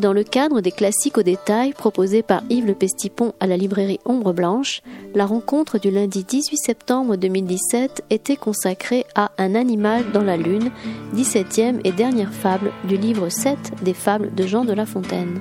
Dans le cadre des classiques au détail proposés par Yves Le Pestipon à la librairie Ombre Blanche, la rencontre du lundi 18 septembre 2017 était consacrée à Un animal dans la lune, 17e et dernière fable du livre 7 des fables de Jean de La Fontaine.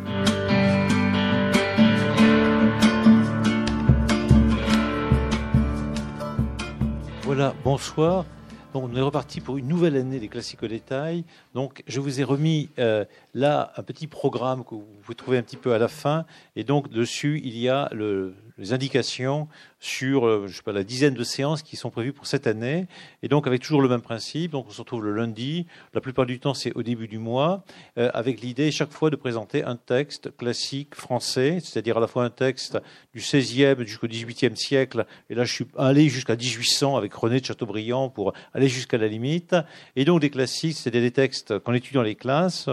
Voilà, bonsoir. Donc, on est reparti pour une nouvelle année des classiques au détail. Donc, je vous ai remis euh, là un petit programme que vous pouvez trouver un petit peu à la fin. Et donc, dessus, il y a le, les indications sur euh, je sais pas, la dizaine de séances qui sont prévues pour cette année. Et donc, avec toujours le même principe. Donc, on se retrouve le lundi. La plupart du temps, c'est au début du mois, euh, avec l'idée chaque fois de présenter un texte classique français, c'est-à-dire à la fois un texte du XVIe jusqu'au XVIIIe siècle. Et là, je suis allé jusqu'à 1800 avec René de Chateaubriand pour aller jusqu'à la limite. Et donc, des classiques, c'est-à-dire des textes qu'on étudie dans les classes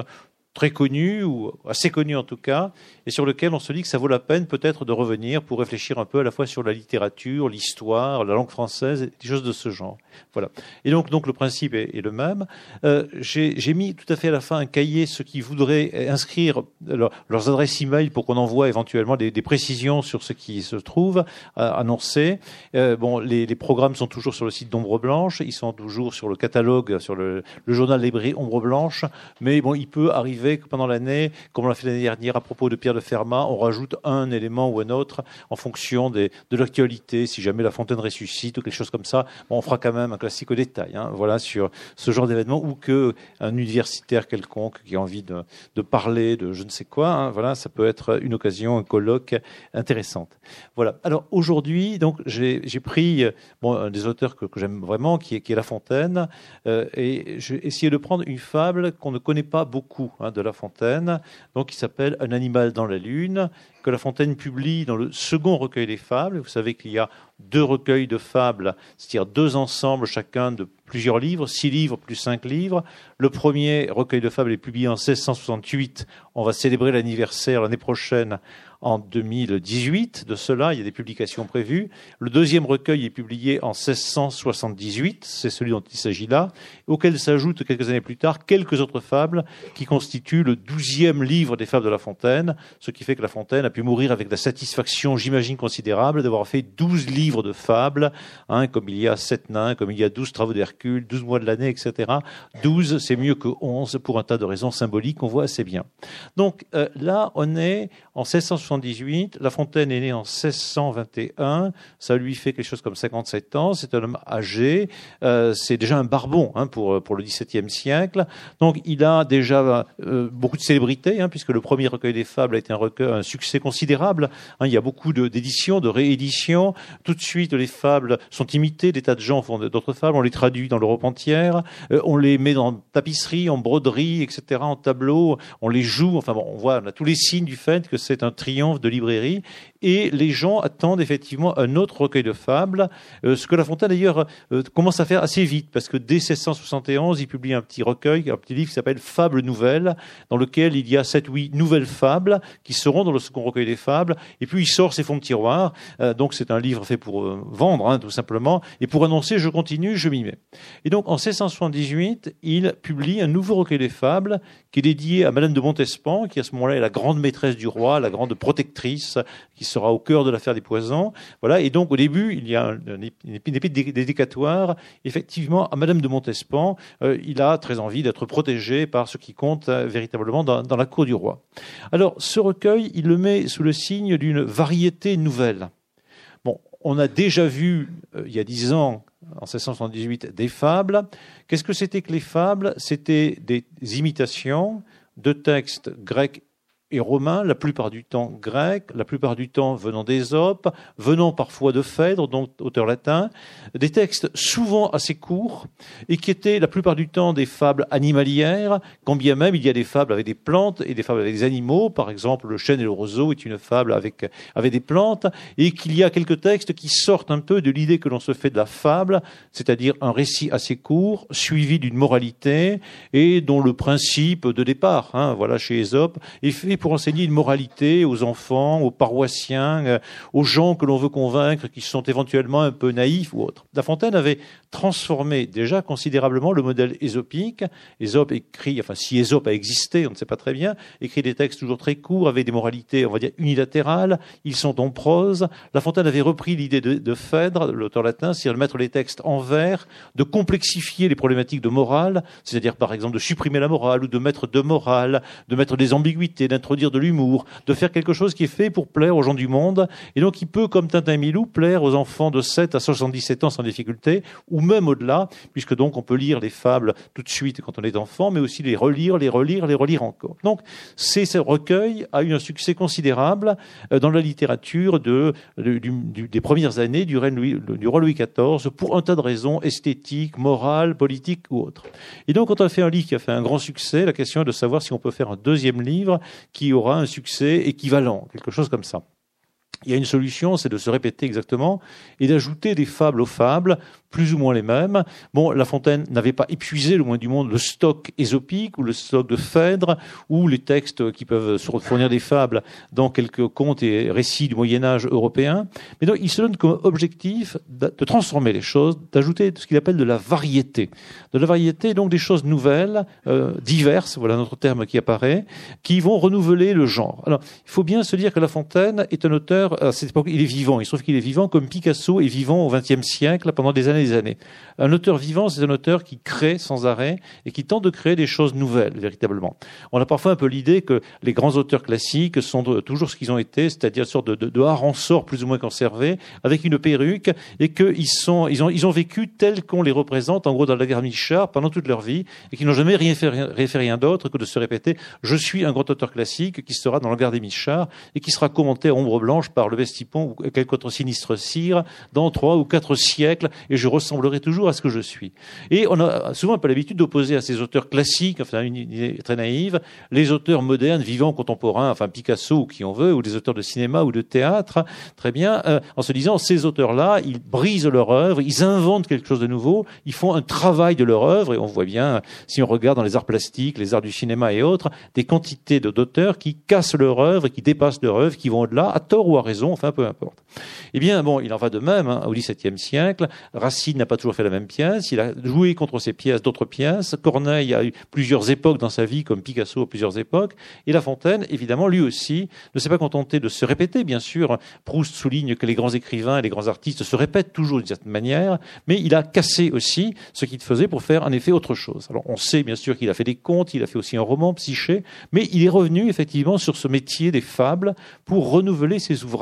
très connus, ou assez connus en tout cas, et sur lequel on se dit que ça vaut la peine peut-être de revenir pour réfléchir un peu à la fois sur la littérature, l'histoire, la langue française, des choses de ce genre. Voilà. Et donc, donc le principe est, le même. Euh, J'ai mis tout à fait à la fin un cahier ceux qui voudraient inscrire leur, leurs adresses e-mail pour qu'on envoie éventuellement des, précisions sur ce qui se trouve euh, annoncé. Euh, bon, les, programmes sont toujours sur le site d'Ombre Blanche, ils sont toujours sur le catalogue, sur le, le journal librairie Ombre Blanche, mais bon, il peut arriver que pendant l'année, comme on l'a fait l'année dernière à propos de Pierre de Fermat, on rajoute un élément ou un autre en fonction des, de l'actualité. Si jamais La Fontaine ressuscite ou quelque chose comme ça, on fera quand même un classique au détail. Hein, voilà sur ce genre d'événement ou que un universitaire quelconque qui a envie de, de parler de je ne sais quoi. Hein, voilà, ça peut être une occasion, un colloque intéressante. Voilà. Alors aujourd'hui, donc j'ai pris bon, un des auteurs que, que j'aime vraiment, qui est, qui est La Fontaine, euh, et j'ai essayé de prendre une fable qu'on ne connaît pas beaucoup hein, de La Fontaine, donc qui s'appelle Un animal dans la lune, que La Fontaine publie dans le second recueil des fables. Vous savez qu'il y a deux recueils de fables, c'est-à-dire deux ensembles chacun de plusieurs livres, six livres plus cinq livres. Le premier recueil de fables est publié en 1668. On va célébrer l'anniversaire l'année prochaine en 2018 de cela, il y a des publications prévues. Le deuxième recueil est publié en 1678, c'est celui dont il s'agit là, auquel s'ajoutent quelques années plus tard quelques autres fables qui constituent le douzième livre des fables de La Fontaine, ce qui fait que La Fontaine a pu mourir avec la satisfaction, j'imagine, considérable d'avoir fait douze livres de fables, hein, comme il y a sept nains, comme il y a douze travaux d'Hercule, douze mois de l'année, etc. Douze, c'est mieux que onze pour un tas de raisons symboliques qu'on voit assez bien. Donc euh, là, on est en 1678. La Fontaine est née en 1621. Ça lui fait quelque chose comme 57 ans. C'est un homme âgé. Euh, c'est déjà un barbon hein, pour, pour le XVIIe siècle. Donc il a déjà euh, beaucoup de célébrité, hein, puisque le premier recueil des fables a été un, recueil, un succès considérable. Hein, il y a beaucoup d'éditions, de, rééditions. Tout de suite, les fables sont imitées. Des tas de gens font d'autres fables. On les traduit dans l'Europe entière. Euh, on les met dans tapisserie, en broderie, etc., en tableau. On les joue. Enfin bon, on voit on a tous les signes du fait que c'est un de librairie. Et les gens attendent effectivement un autre recueil de fables, euh, ce que La Fontaine d'ailleurs euh, commence à faire assez vite, parce que dès 1671, il publie un petit recueil, un petit livre qui s'appelle Fables nouvelles, dans lequel il y a sept, huit nouvelles fables qui seront dans le second recueil des fables. Et puis il sort ses fonds de tiroir. Euh, donc c'est un livre fait pour vendre, hein, tout simplement, et pour annoncer je continue, je m'y mets. Et donc en 1678, il publie un nouveau recueil des fables qui est dédié à Madame de Montespan, qui à ce moment-là est la grande maîtresse du roi, la grande protectrice, qui sera au cœur de l'affaire des poisons. Voilà. Et donc, au début, il y a une épée dédicatoire, effectivement, à Madame de Montespan. Euh, il a très envie d'être protégé par ce qui compte euh, véritablement dans, la cour du roi. Alors, ce recueil, il le met sous le signe d'une variété nouvelle. Bon, on a déjà vu, euh, il y a dix ans, en 1678, des fables. Qu'est-ce que c'était que les fables? C'était des imitations de textes grecs et romains, la plupart du temps grecs, la plupart du temps venant d'Ésope, venant parfois de Phèdre, donc auteur latin, des textes souvent assez courts et qui étaient la plupart du temps des fables animalières, quand bien même il y a des fables avec des plantes et des fables avec des animaux. Par exemple, le chêne et le roseau est une fable avec, avec des plantes et qu'il y a quelques textes qui sortent un peu de l'idée que l'on se fait de la fable, c'est-à-dire un récit assez court, suivi d'une moralité et dont le principe de départ, hein, voilà, chez Ésope, est fait pour enseigner une moralité aux enfants, aux paroissiens, euh, aux gens que l'on veut convaincre qui sont éventuellement un peu naïfs ou autres. La Fontaine avait transformé déjà considérablement le modèle ésopique. Ésope écrit, enfin si Ésope a existé, on ne sait pas très bien, écrit des textes toujours très courts avec des moralités, on va dire, unilatérales. Ils sont en prose. La Fontaine avait repris l'idée de, Phèdre, l'auteur latin, c'est-à-dire de mettre les textes en vers, de complexifier les problématiques de morale, c'est-à-dire par exemple de supprimer la morale ou de mettre de morale, de mettre des ambiguïtés, d'introduire de l'humour, de faire quelque chose qui est fait pour plaire aux gens du monde. Et donc il peut, comme Tintin Milou, plaire aux enfants de 7 à 77 ans sans difficulté, même au-delà, puisque donc on peut lire les fables tout de suite quand on est enfant, mais aussi les relire, les relire, les relire encore. Donc ce recueil a eu un succès considérable euh, dans la littérature de, des premières années du, règne du roi Louis XIV pour un tas de raisons esthétiques, morales, politiques ou autres. Et donc quand on a fait un livre qui a fait un grand succès, la question est de savoir si on peut faire un deuxième livre qui aura un succès équivalent, quelque chose comme ça. Il y a une solution, c'est de se répéter exactement et d'ajouter des fables aux fables plus ou moins les mêmes. Bon, La Fontaine n'avait pas épuisé, le moins du monde, le stock ésopique ou le stock de Phèdre ou les textes qui peuvent fournir des fables dans quelques contes et récits du Moyen Âge européen. Mais donc, il se donne comme objectif de transformer les choses, d'ajouter ce qu'il appelle de la variété. De la variété, donc des choses nouvelles, euh, diverses, voilà notre terme qui apparaît, qui vont renouveler le genre. Alors, il faut bien se dire que La Fontaine est un auteur, il est vivant. Il se trouve qu'il est vivant comme Picasso est vivant au XXe siècle pendant des années années. Un auteur vivant, c'est un auteur qui crée sans arrêt et qui tente de créer des choses nouvelles, véritablement. On a parfois un peu l'idée que les grands auteurs classiques sont toujours ce qu'ils ont été, c'est-à-dire une sorte de, de, de sort plus ou moins conservé, avec une perruque, et qu'ils sont, ils ont, ils ont vécu tels qu'on les représente, en gros, dans la guerre Michard, pendant toute leur vie, et qui n'ont jamais rien fait, rien, fait rien d'autre que de se répéter, je suis un grand auteur classique qui sera dans la guerre des Michards, et qui sera commenté à ombre blanche par le Vestipon ou quelque autre sinistre cire dans trois ou quatre siècles, et je ressemblerai toujours à ce que je suis. Et on a souvent un peu l'habitude d'opposer à ces auteurs classiques, enfin une idée très naïve, les auteurs modernes, vivants, contemporains, enfin Picasso ou qui on veut, ou des auteurs de cinéma ou de théâtre, très bien, euh, en se disant ces auteurs-là, ils brisent leur œuvre, ils inventent quelque chose de nouveau, ils font un travail de leur œuvre, et on voit bien, si on regarde dans les arts plastiques, les arts du cinéma et autres, des quantités d'auteurs qui cassent leur œuvre qui dépassent leur œuvre, qui vont au-delà, à tort ou à raison, enfin peu importe. Eh bien, bon, il en va de même hein, au XVIIe siècle. Racine n'a pas toujours fait la même pièce. Il a joué contre ses pièces d'autres pièces. Corneille a eu plusieurs époques dans sa vie, comme Picasso à plusieurs époques. Et La Fontaine, évidemment, lui aussi, ne s'est pas contenté de se répéter. Bien sûr, Proust souligne que les grands écrivains et les grands artistes se répètent toujours d'une certaine manière, mais il a cassé aussi ce qu'il faisait pour faire en effet autre chose. Alors, on sait bien sûr qu'il a fait des contes, il a fait aussi un roman, Psyché, mais il est revenu effectivement sur ce métier des fables pour renouveler ses ouvrages.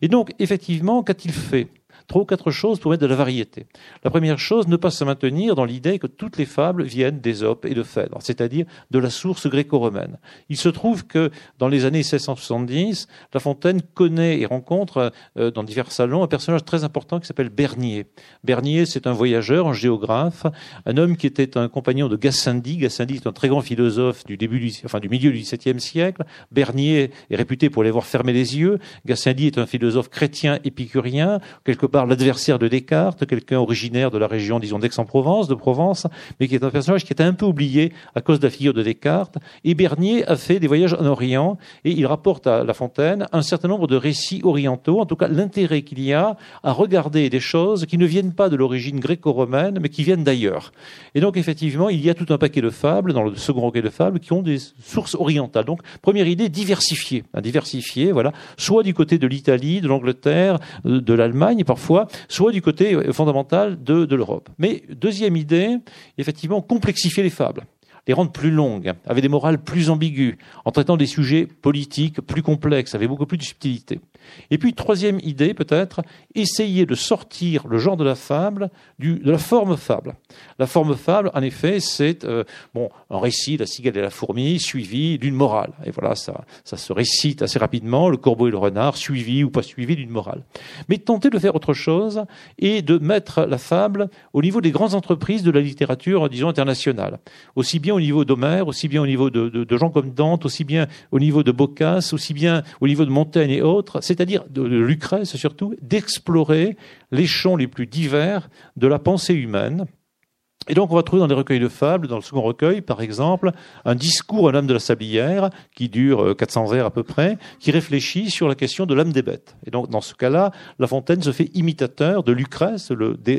Et donc, effectivement, qu'a-t-il fait trois ou quatre choses pour mettre de la variété. La première chose, ne pas se maintenir dans l'idée que toutes les fables viennent d'Ésope et de Phèdre, c'est-à-dire de la source gréco-romaine. Il se trouve que dans les années 1670, La Fontaine connaît et rencontre euh, dans divers salons un personnage très important qui s'appelle Bernier. Bernier, c'est un voyageur, un géographe, un homme qui était un compagnon de Gassendi. Gassendi est un très grand philosophe du début, du, enfin du milieu du XVIIe siècle. Bernier est réputé pour les voir fermer les yeux. Gassendi est un philosophe chrétien épicurien, quelque par l'adversaire de Descartes, quelqu'un originaire de la région, disons, d'Aix-en-Provence, de Provence, mais qui est un personnage qui est un peu oublié à cause de la figure de Descartes. Et Bernier a fait des voyages en Orient et il rapporte à La Fontaine un certain nombre de récits orientaux, en tout cas l'intérêt qu'il y a à regarder des choses qui ne viennent pas de l'origine gréco-romaine, mais qui viennent d'ailleurs. Et donc, effectivement, il y a tout un paquet de fables, dans le second recueil de fables, qui ont des sources orientales. Donc, première idée, diversifier. Diversifier, voilà. Soit du côté de l'Italie, de l'Angleterre, de l'Allemagne, parfois soit du côté fondamental de l'Europe. Mais deuxième idée, effectivement, complexifier les fables les rendre plus longues, avec des morales plus ambiguës, en traitant des sujets politiques plus complexes, avec beaucoup plus de subtilité. Et puis, troisième idée, peut-être, essayer de sortir le genre de la fable de la forme fable. La forme fable, en effet, c'est euh, bon, un récit, la cigale et la fourmi, suivi d'une morale. Et voilà, ça, ça se récite assez rapidement, le corbeau et le renard, suivi ou pas suivi d'une morale. Mais tenter de faire autre chose et de mettre la fable au niveau des grandes entreprises de la littérature, disons, internationale. Aussi au niveau d'Homère, aussi bien au niveau de, de, de gens comme Dante, aussi bien au niveau de Boccace, aussi bien au niveau de Montaigne et autres c'est-à-dire de Lucrèce surtout, d'explorer les champs les plus divers de la pensée humaine Et donc, on va trouver dans les recueils de fables, dans le second recueil, par exemple, un discours à l'âme de la sablière, qui dure 400 euh, vers à peu près, qui réfléchit sur la question de l'âme des bêtes. Et donc, dans ce cas-là, La Fontaine se fait imitateur de Lucrèce, le De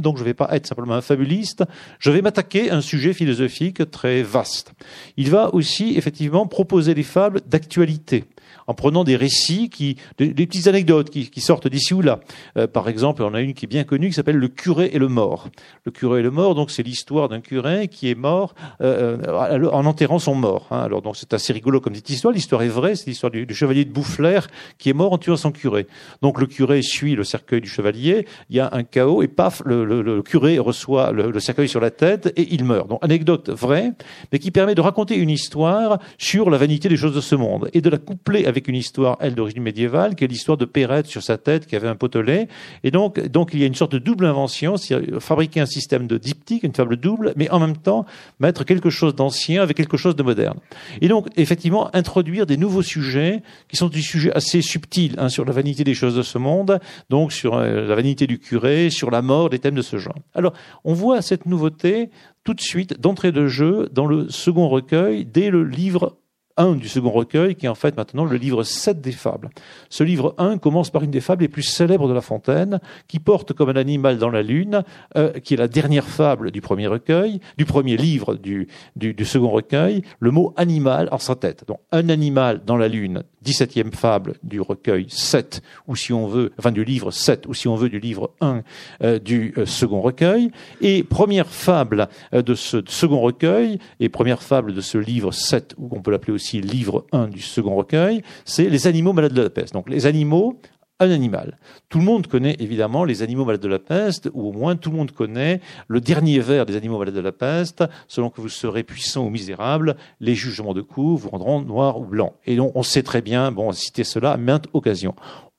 donc je ne vais pas être simplement un fabuliste, je vais m'attaquer à un sujet philosophique très vaste. Il va aussi, effectivement, proposer des fables d'actualité en prenant des récits, qui, des, petites anecdotes qui, sortent d'ici ou là. Euh, par exemple, on a une qui est bien connue qui s'appelle Le curé et le mort. Le curé et le mort, donc c'est l'histoire d'un curé qui est mort euh, euh en enterrant son mort. Hein. Alors donc c'est assez rigolo comme petite histoire. L'histoire est vraie, c'est l'histoire du, du, chevalier de Boufflers qui est mort en tuant son curé. Donc le curé suit le cercueil du chevalier, il y a un chaos et paf, le, le, le curé reçoit le, le cercueil sur la tête et il meurt. Donc anecdote vraie, mais qui permet de raconter une histoire sur la vanité des choses de ce monde et de la coupler avec avec une histoire, elle, d'origine médiévale, qui est l'histoire de Perrette sur sa tête, qui avait un potelet. Et donc, donc il y a une sorte de double invention, fabriquer un système de diptyque, une fable double, mais en même temps mettre quelque chose d'ancien avec quelque chose de moderne. Et donc, effectivement, introduire des nouveaux sujets, qui sont des sujets assez subtils, hein, sur la vanité des choses de ce monde, donc sur euh, la vanité du curé, sur la mort, des thèmes de ce genre. Alors, on voit cette nouveauté tout de suite, d'entrée de jeu, dans le second recueil, dès le livre 1 du second recueil, qui est en fait maintenant le livre 7 des fables. Ce livre 1 commence par une des fables les plus célèbres de La Fontaine, qui porte comme un animal dans la lune, euh, qui est la dernière fable du premier recueil, du premier livre du, du, du second recueil, le mot animal en sa tête. Donc un animal dans la lune, 17e fable du recueil 7, ou si on veut, enfin du livre 7, ou si on veut du livre 1 euh, du euh, second recueil, et première fable de ce second recueil, et première fable de ce livre 7, ou on peut l'appeler aussi livre 1 du second recueil, c'est les animaux malades de la peste. Donc les animaux, un animal. Tout le monde connaît évidemment les animaux malades de la peste, ou au moins tout le monde connaît le dernier vers des animaux malades de la peste, selon que vous serez puissant ou misérable, les jugements de coup vous rendront noir ou blanc. Et donc on sait très bien, bon, citer cela à maintes occasions.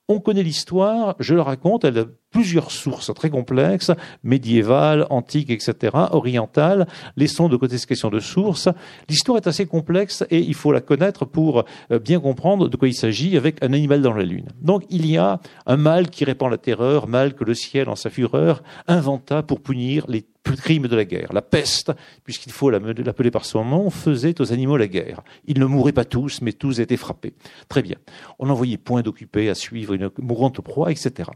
On connaît l'histoire, je le raconte, elle plusieurs sources très complexes, médiévales, antiques, etc., orientales. Laissons de côté ces questions de sources. L'histoire est assez complexe et il faut la connaître pour euh, bien comprendre de quoi il s'agit avec un animal dans la lune. Donc il y a un mal qui répand la terreur, mal que le ciel en sa fureur inventa pour punir les crimes de la guerre. La peste, puisqu'il faut l'appeler par son nom, faisait aux animaux la guerre. Ils ne mouraient pas tous, mais tous étaient frappés. Très bien. On n'envoyait point d'occupés à suivre une mourante proie, etc.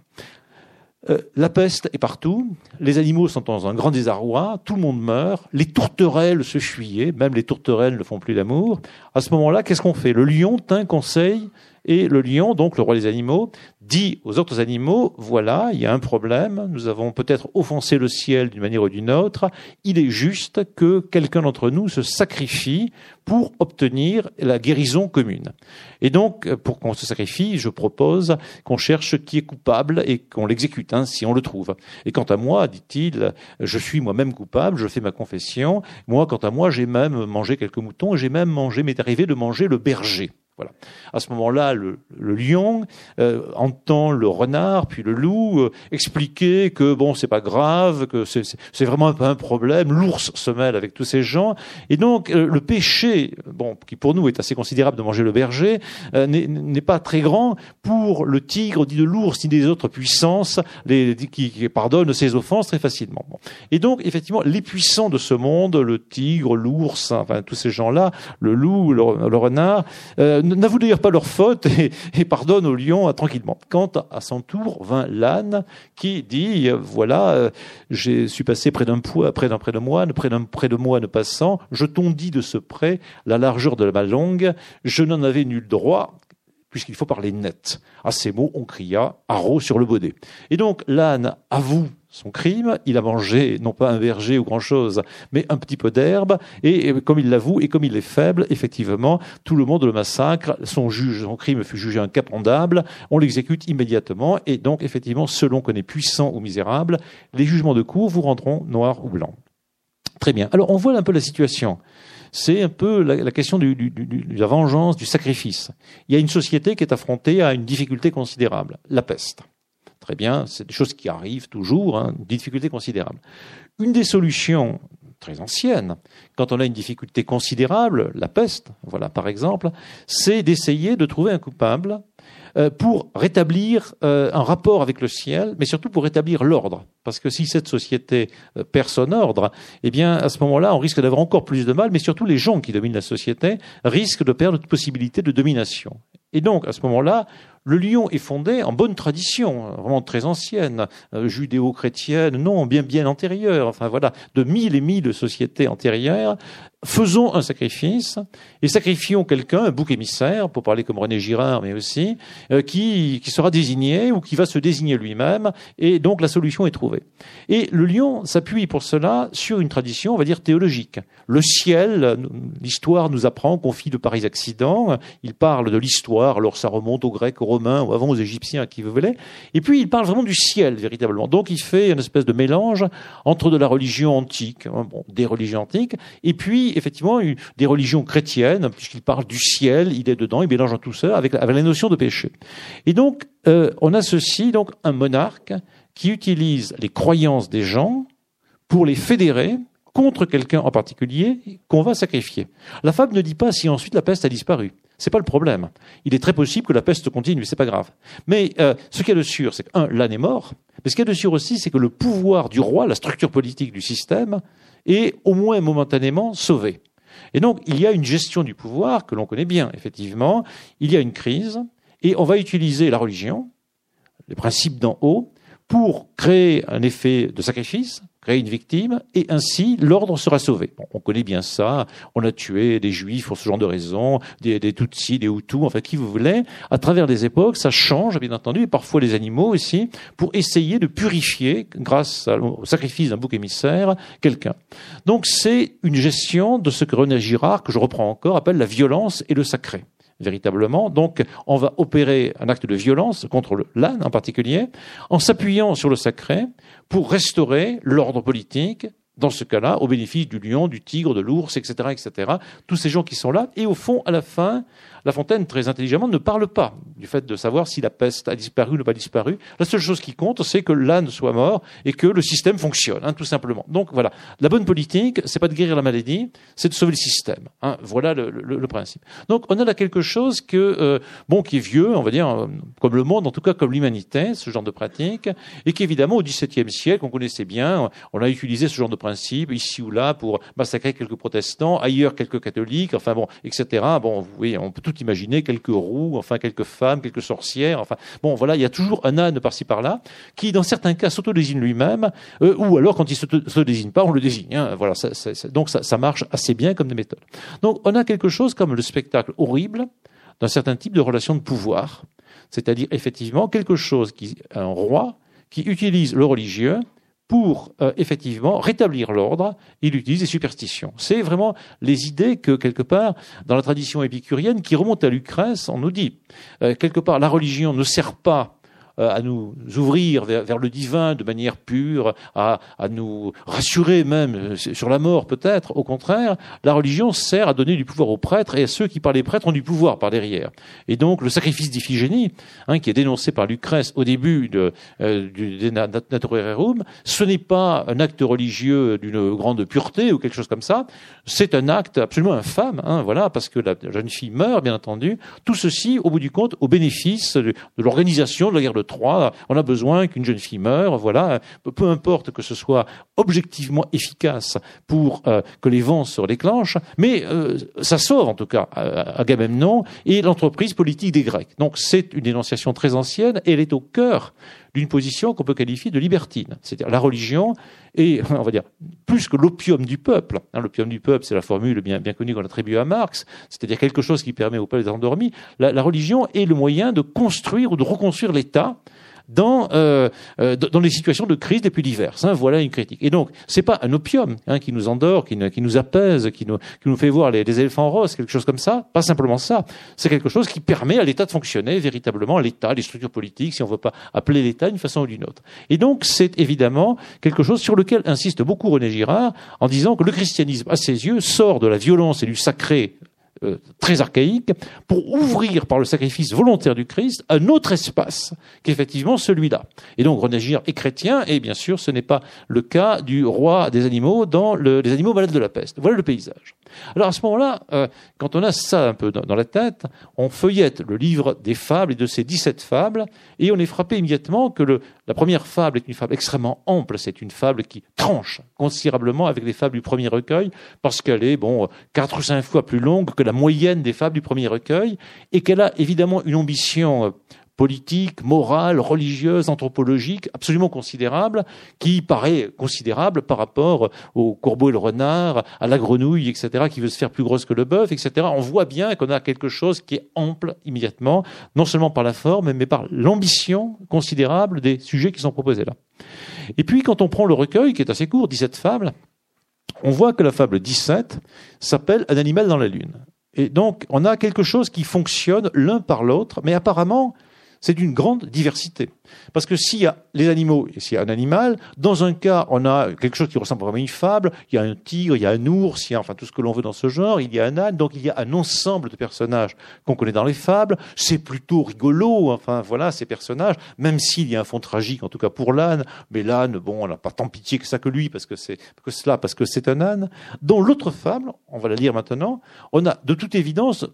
Euh, la peste est partout, les animaux sont dans un grand désarroi, tout le monde meurt, les tourterelles se fuyaient, même les tourterelles ne font plus d'amour. À ce moment-là, qu'est-ce qu'on fait? Le lion tint conseil et le lion, donc le roi des animaux, dit aux autres animaux, voilà, il y a un problème, nous avons peut-être offensé le ciel d'une manière ou d'une autre, il est juste que quelqu'un d'entre nous se sacrifie pour obtenir la guérison commune. Et donc, pour qu'on se sacrifie, je propose qu'on cherche qui est coupable et qu'on l'exécute, hein, si on le trouve. Et quant à moi, dit-il, je suis moi-même coupable, je fais ma confession. Moi, quant à moi, j'ai même mangé quelques moutons, j'ai même mangé, m'est arrivé de manger le berger. Voilà. À ce moment-là, le, lion euh, entend le renard, puis le loup euh, expliquer que bon, c'est pas grave, que c'est vraiment un problème. L'ours se mêle avec tous ces gens, et donc euh, le péché, bon, qui pour nous est assez considérable de manger le berger, n'est pas très grand pour le tigre, dit de l'ours, ni des autres puissances, les, qui, qui, pardonnent ses offenses très facilement. Bon. Et donc, effectivement, les puissants de ce monde, le tigre, l'ours, enfin tous ces gens-là, le loup, le, le renard n'avouent d'ailleurs pas leur faute et, pardonnent au lion euh, tranquillement. Quant à son tour, vint l'âne qui dit, euh, voilà, euh, je suis passé près d'un poids, près d'un près de moine, près d'un près de moine passant, je t'en dis de ce près la largeur de ma langue, je n'en avais nul droit, puisqu'il faut parler net. À ces mots, on cria haro sur le baudet. Et donc l'âne avoue son crime, il a mangé non pas un verger ou grand-chose, mais un petit peu d'herbe, et comme il l'avoue, et comme il est faible, effectivement, tout le monde le massacre, son juge, son crime fut jugé incapendable, on l'exécute immédiatement, et donc effectivement, selon qu'on est puissant ou misérable, les jugements de cour vous rendront noir ou blanc. Très bien. Alors on voit un peu la situation. C'est un peu la, question de la vengeance, du sacrifice. Il y a une société qui est affrontée à une difficulté considérable, la peste. Très bien, c'est des choses qui arrivent toujours, hein, une difficulté considérable. Une des solutions très anciennes, quand on a une difficulté considérable, la peste, voilà par exemple, c'est d'essayer de trouver un coupable euh, pour rétablir euh, un rapport avec le ciel, mais surtout pour rétablir l'ordre. Parce que si cette société euh, perd son ordre, eh bien, à ce moment-là, on risque d'avoir encore plus de mal, mais surtout les gens qui dominent la société risquent de perdre toute possibilité de domination. Et donc, à ce moment-là, le lion est fondé en bonne tradition, vraiment très ancienne, euh, judéo-chrétienne, non, bien bien antérieure, enfin voilà, de mille et mille sociétés antérieures. Faisons un sacrifice et sacrifions quelqu'un, un bouc émissaire, pour parler comme René Girard, mais aussi, euh, qui, qui sera désigné ou qui va se désigner lui-même, et donc la solution est trouvée. Et le lion s'appuie pour cela sur une tradition, on va dire, théologique. Le ciel, l'histoire nous apprend qu'on fit de pareils accidents, il parle de l'histoire, alors ça remonte aux Grecs, aux Romains, ou avant aux Égyptiens, à qui vous voulez, et puis il parle vraiment du ciel, véritablement. Donc il fait une espèce de mélange entre de la religion antique, hein, des religions antiques, et puis effectivement des religions chrétiennes, puisqu'il parle du ciel, il est dedans, il mélange tout ça avec, la notion de péché. Et donc euh, on a ceci, donc un monarque qui utilise les croyances des gens pour les fédérer contre quelqu'un en particulier qu'on va sacrifier. La fable ne dit pas si ensuite la peste a disparu. C'est pas le problème. Il est très possible que la peste continue, c'est pas grave. Mais euh, ce qu'il y a de sûr, c'est que un, l'âne est mort. Mais ce qu'il y a de sûr aussi, c'est que le pouvoir du roi, la structure politique du système, est au moins momentanément sauvé. Et donc, il y a une gestion du pouvoir que l'on connaît bien, effectivement. Il y a une crise, et on va utiliser la religion, les principes d'en haut, pour créer un effet de sacrifice, créer une victime, et ainsi l'ordre sera sauvé. on connaît bien ça, on a tué des juifs pour ce genre de raisons, des, des Tutsis, des Hutus, enfin qui vous voulez. À travers les époques, ça change bien entendu, et parfois les animaux aussi, pour essayer de purifier, grâce au sacrifice d'un bouc émissaire, quelqu'un. Donc c'est une gestion de ce que René Girard, que je reprends encore, appelle la violence et le sacré véritablement. Donc, on va opérer un acte de violence contre l'âne en particulier, en s'appuyant sur le sacré pour restaurer l'ordre politique, dans ce cas-là, au bénéfice du lion, du tigre, de l'ours, etc., etc. Tous ces gens qui sont là. Et au fond, à la fin, la Fontaine, très intelligemment, ne parle pas du fait de savoir si la peste a disparu ou n'a pas disparu. La seule chose qui compte, c'est que l'âne soit mort et que le système fonctionne, hein, tout simplement. Donc voilà, la bonne politique, c'est pas de guérir la maladie, c'est de sauver le système. Hein. Voilà le, le, principe. Donc on a là quelque chose que, euh, bon, qui est vieux, on va dire, euh, comme le monde, en tout cas comme l'humanité, ce genre de pratique, et qui évidemment au XVIIe siècle, on connaissait bien, on a utilisé ce genre de principe ici ou là pour massacrer quelques protestants, ailleurs quelques catholiques, enfin bon, etc. Bon, voyez, on peut tout imaginer, quelques roues, enfin quelques femmes, quelques sorcières, enfin bon voilà, il y a toujours un âne par-ci par-là qui dans certains cas s'auto-désigne lui-même, euh, ou alors quand il se, se pas, on le désigne. Hein, voilà, donc ça, marche assez bien comme des. Donc on a quelque chose comme le spectacle horrible d'un certain type de relation de pouvoir, c'est-à-dire effectivement quelque chose qui un roi qui utilise le religieux pour euh, effectivement rétablir l'ordre, il utilise les superstitions. C'est vraiment les idées que, quelque part, dans la tradition épicurienne, qui remonte à Lucrèce, on nous dit, euh, quelque part, la religion ne sert pas à nous ouvrir vers, le divin de manière pure, à, à, nous rassurer même euh, sur la mort peut-être. Au contraire, la religion sert à donner du pouvoir aux prêtres et à ceux qui par les prêtres ont du pouvoir par derrière. Et donc le sacrifice d'Iphigénie, hein, qui est dénoncé par Lucrèce au début de, euh, De Naturarium, ce n'est pas un acte religieux d'une grande pureté ou quelque chose comme ça, c'est un acte absolument infâme, hein, voilà, parce que la jeune fille meurt, bien entendu. Tout ceci, au bout du compte, au bénéfice de, de l'organisation de la guerre de on a besoin qu'une jeune fille meure, voilà, peu importe que ce soit objectivement efficace pour euh, que les vents se déclenchent, mais euh, ça sauve en tout cas Agamemnon et l'entreprise politique des Grecs. Donc c'est une dénonciation très ancienne et elle est au cœur d'une position qu'on peut qualifier de libertine. C'est-à-dire la religion est, on va dire, plus que l'opium du peuple. Hein, l'opium du peuple, c'est la formule bien, bien connue qu'on attribue à Marx, c'est-à-dire quelque chose qui permet au peuple d'être endormi. la religion est le moyen de construire ou de reconstruire l'État dans, euh, euh dans les situations de crise les plus diverses. Hein, voilà une critique. Et donc, c'est pas un opium hein, qui nous endort, qui, nous apaise, qui nous, fait voir les, éléphants roses, quelque chose comme ça. Pas simplement ça. C'est quelque chose qui permet à l'État de fonctionner véritablement, l'État, les structures politiques, si on veut pas appeler l'État d'une façon ou d'une autre. Et donc, c'est évidemment quelque chose sur lequel insiste beaucoup René Girard en disant que le christianisme, à ses yeux, sort de la violence et du sacré euh, très archaïque, pour ouvrir par le sacrifice volontaire du Christ un autre espace qu'effectivement celui-là. Et donc René est chrétien, et bien sûr ce n'est pas le cas du roi des animaux dans les animaux malades de la peste. Voilà le paysage. Alors à ce moment-là, euh, quand on a ça un peu dans, la tête, on feuillette le livre des fables et de ces 17 fables, et on est frappé immédiatement que le, la première fable est une fable extrêmement ample, c'est une fable qui tranche considérablement avec les fables du premier recueil, parce qu'elle est, bon, quatre ou cinq fois plus longue que la moyenne des fables du premier recueil, et qu'elle a évidemment une ambition euh, politique, morale, religieuse, anthropologique, absolument considérable, qui paraît considérable par rapport au corbeau et le renard, à la grenouille, etc., qui veut se faire plus grosse que le bœuf, etc. On voit bien qu'on a quelque chose qui est ample immédiatement, non seulement par la forme, mais par l'ambition considérable des sujets qui sont proposés là. Et puis, quand on prend le recueil, qui est assez court, 17 fables, on voit que la fable 17 s'appelle Un animal dans la lune. Et donc, on a quelque chose qui fonctionne l'un par l'autre, mais apparemment, c'est d'une grande diversité. Parce que s'il y a les animaux et s'il y a un animal, dans un cas, on a quelque chose qui ressemble vraiment à une fable, il y a un tigre, il y a un ours, il y a enfin tout ce que l'on veut dans ce genre, il y a un âne, donc il y a un ensemble de personnages qu'on connaît dans les fables. C'est plutôt rigolo, enfin voilà, ces personnages, même s'il y a un fond tragique, en tout cas pour l'âne, mais l'âne, bon, on n'a pas tant pitié que ça que lui, parce que c'est que cela, parce que c'est un âne. Dans l'autre fable, on va la lire maintenant, on a de toute évidence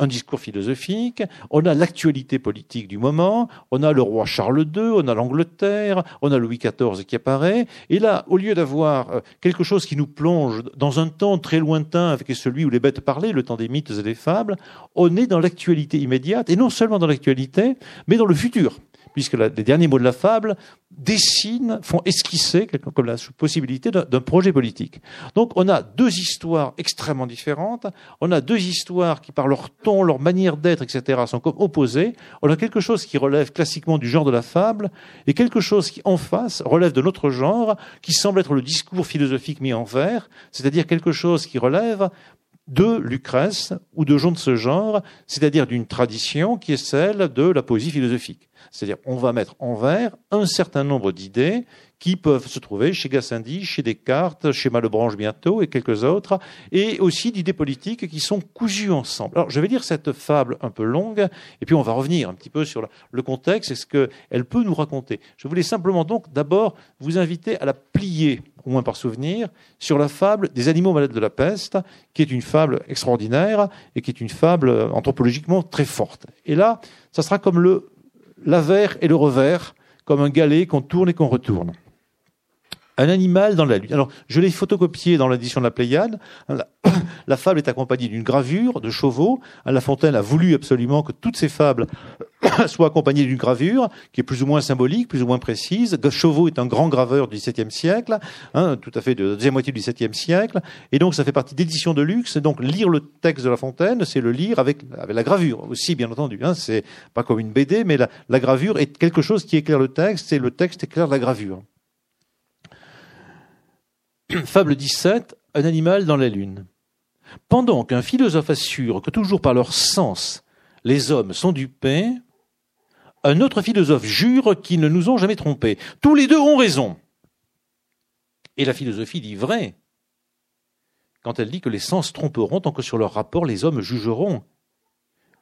un discours philosophique, on a l'actualité politique du moment, on a le roi Charles II, on a l'Angleterre, on a Louis XIV qui apparaît, et là, au lieu d'avoir euh, quelque chose qui nous plonge dans un temps très lointain avec celui où les bêtes parlaient, le temps des mythes et des fables, on est dans l'actualité immédiate, et non seulement dans l'actualité, mais dans le futur puisque les derniers mots de la fable dessinent, font esquisser comme la possibilité d'un projet politique. Donc on a deux histoires extrêmement différentes, on a deux histoires qui par leur ton, leur manière d'être, etc., sont comme opposées, on a quelque chose qui relève classiquement du genre de la fable, et quelque chose qui en face relève de notre genre, qui semble être le discours philosophique mis en vers, c'est-à-dire quelque chose qui relève de Lucrèce ou de gens de ce genre, c'est-à-dire d'une tradition qui est celle de la poésie philosophique. C'est-à-dire, on va mettre en vers un certain nombre d'idées qui peuvent se trouver chez Gassendi, chez Descartes, chez Malebranche bientôt et quelques autres, et aussi d'idées politiques qui sont cousues ensemble. Alors, je vais lire cette fable un peu longue, et puis on va revenir un petit peu sur le contexte et ce qu'elle peut nous raconter. Je voulais simplement donc d'abord vous inviter à la plier, au moins par souvenir, sur la fable des animaux malades de la peste, qui est une fable extraordinaire et qui est une fable anthropologiquement très forte. Et là, ça sera comme le l'avers et le revers, comme un galet qu'on tourne et qu'on retourne un animal dans la lune. Alors, je l'ai photocopié dans l'édition de la Pléiade. La, fable est accompagnée d'une gravure de chevaux. La Fontaine a voulu absolument que toutes ces fables soient accompagnées d'une gravure qui est plus ou moins symbolique, plus ou moins précise. Chauveau est un grand graveur du XVIIe siècle, hein, tout à fait de la deuxième moitié du XVIIe siècle. Et donc, ça fait partie d'éditions de luxe. Donc, lire le texte de La Fontaine, c'est le lire avec, avec la gravure aussi, bien entendu. Hein. C'est pas comme une BD, mais la, la gravure est quelque chose qui éclaire le texte et le texte éclaire la gravure. Fable 17, un animal dans la lune. Pendant qu'un philosophe assure que toujours par leur sens les hommes sont dupés, un autre philosophe jure qu'ils ne nous ont jamais trompés. Tous les deux ont raison. Et la philosophie dit vrai quand elle dit que les sens tromperont tant que sur leur rapport les hommes jugeront.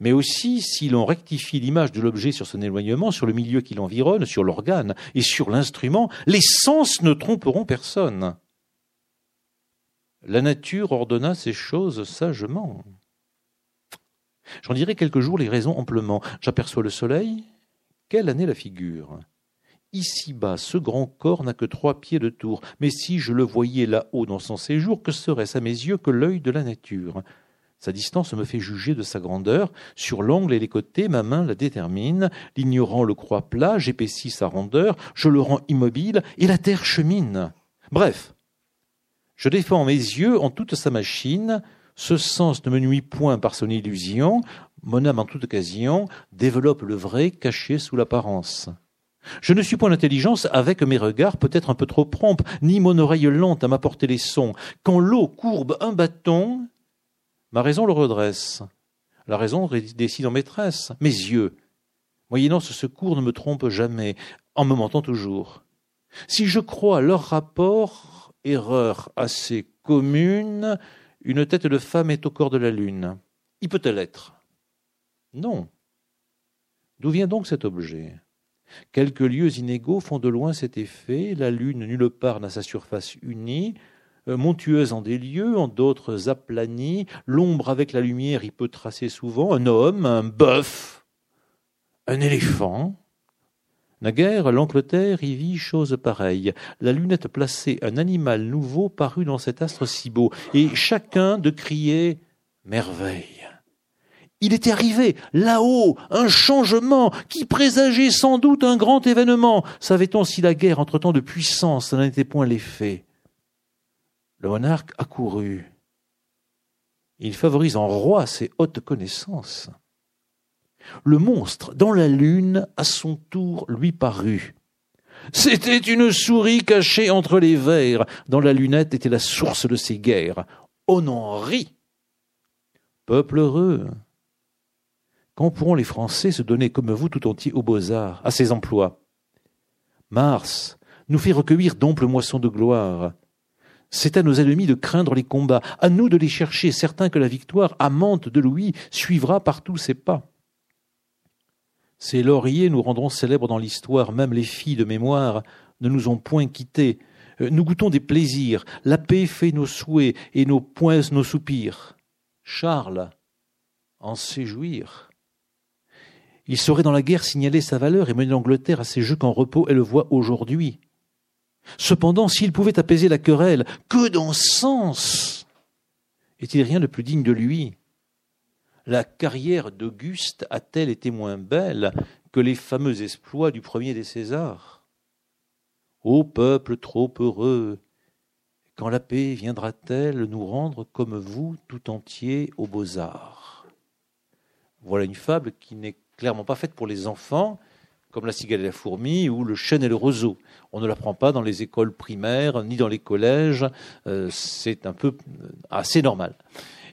Mais aussi, si l'on rectifie l'image de l'objet sur son éloignement, sur le milieu qui l'environne, sur l'organe et sur l'instrument, les sens ne tromperont personne. La nature ordonna ces choses sagement. J'en dirai quelques jours les raisons amplement. J'aperçois le soleil. Quelle année la figure? Ici-bas, ce grand corps n'a que trois pieds de tour, mais si je le voyais là-haut dans son séjour, que serait-ce à mes yeux que l'œil de la nature? Sa distance me fait juger de sa grandeur. Sur l'angle et les côtés, ma main la détermine. L'ignorant le croit plat, j'épaissis sa rondeur, je le rends immobile, et la terre chemine. Bref, je défends mes yeux en toute sa machine, ce sens ne me nuit point par son illusion, mon âme en toute occasion développe le vrai caché sous l'apparence. Je ne suis point l'intelligence avec mes regards peut-être un peu trop prompts, ni mon oreille lente à m'apporter les sons. Quand l'eau courbe un bâton, ma raison le redresse. La raison décide en maîtresse. Mes yeux, moyennant ce secours, ne me trompent jamais, en me mentant toujours. Si je crois leur rapport, erreur assez commune, une tête de femme est au corps de la lune. Y peut-elle être? Non. D'où vient donc cet objet? Quelques lieux inégaux font de loin cet effet, la lune nulle part n'a sa surface unie, euh, montueuse en des lieux, en d'autres aplanie, l'ombre avec la lumière y peut tracer souvent. Un homme, un bœuf, un éléphant. Naguère, l'Angleterre y vit chose pareille. La lunette placée, un animal nouveau parut dans cet astre si beau, et chacun de crier merveille. Il était arrivé, là-haut, un changement qui présageait sans doute un grand événement. Savait-on si la guerre entre tant de puissance n'en était point l'effet? Le monarque accourut. Il favorise en roi ses hautes connaissances. Le monstre, dans la lune, à son tour lui parut. C'était une souris cachée entre les vers. Dans la lunette était la source de ses guerres. On en rit. Peuple heureux, quand pourront les Français se donner comme vous tout entier aux beaux-arts, à ces emplois? Mars nous fait recueillir d'amples moissons de gloire. C'est à nos ennemis de craindre les combats, à nous de les chercher, certains que la victoire, amante de Louis, suivra partout ses pas. Ces lauriers nous rendront célèbres dans l'histoire, même les filles de mémoire ne nous ont point quittés. Euh, nous goûtons des plaisirs, la paix fait nos souhaits et nos poings nos soupirs. Charles en sait jouir. Il saurait dans la guerre signaler sa valeur et mener l'Angleterre à ses jeux qu'en repos elle voit aujourd'hui. Cependant, s'il pouvait apaiser la querelle, que d'encens Est-il rien de plus digne de lui? La carrière d'Auguste a-t-elle été moins belle que les fameux exploits du premier des Césars? Ô peuple trop heureux, quand la paix viendra-t-elle nous rendre comme vous tout entier aux beaux-arts? Voilà une fable qui n'est clairement pas faite pour les enfants, comme la cigale et la fourmi ou le chêne et le roseau. On ne l'apprend pas dans les écoles primaires ni dans les collèges. Euh, c'est un peu euh, assez normal.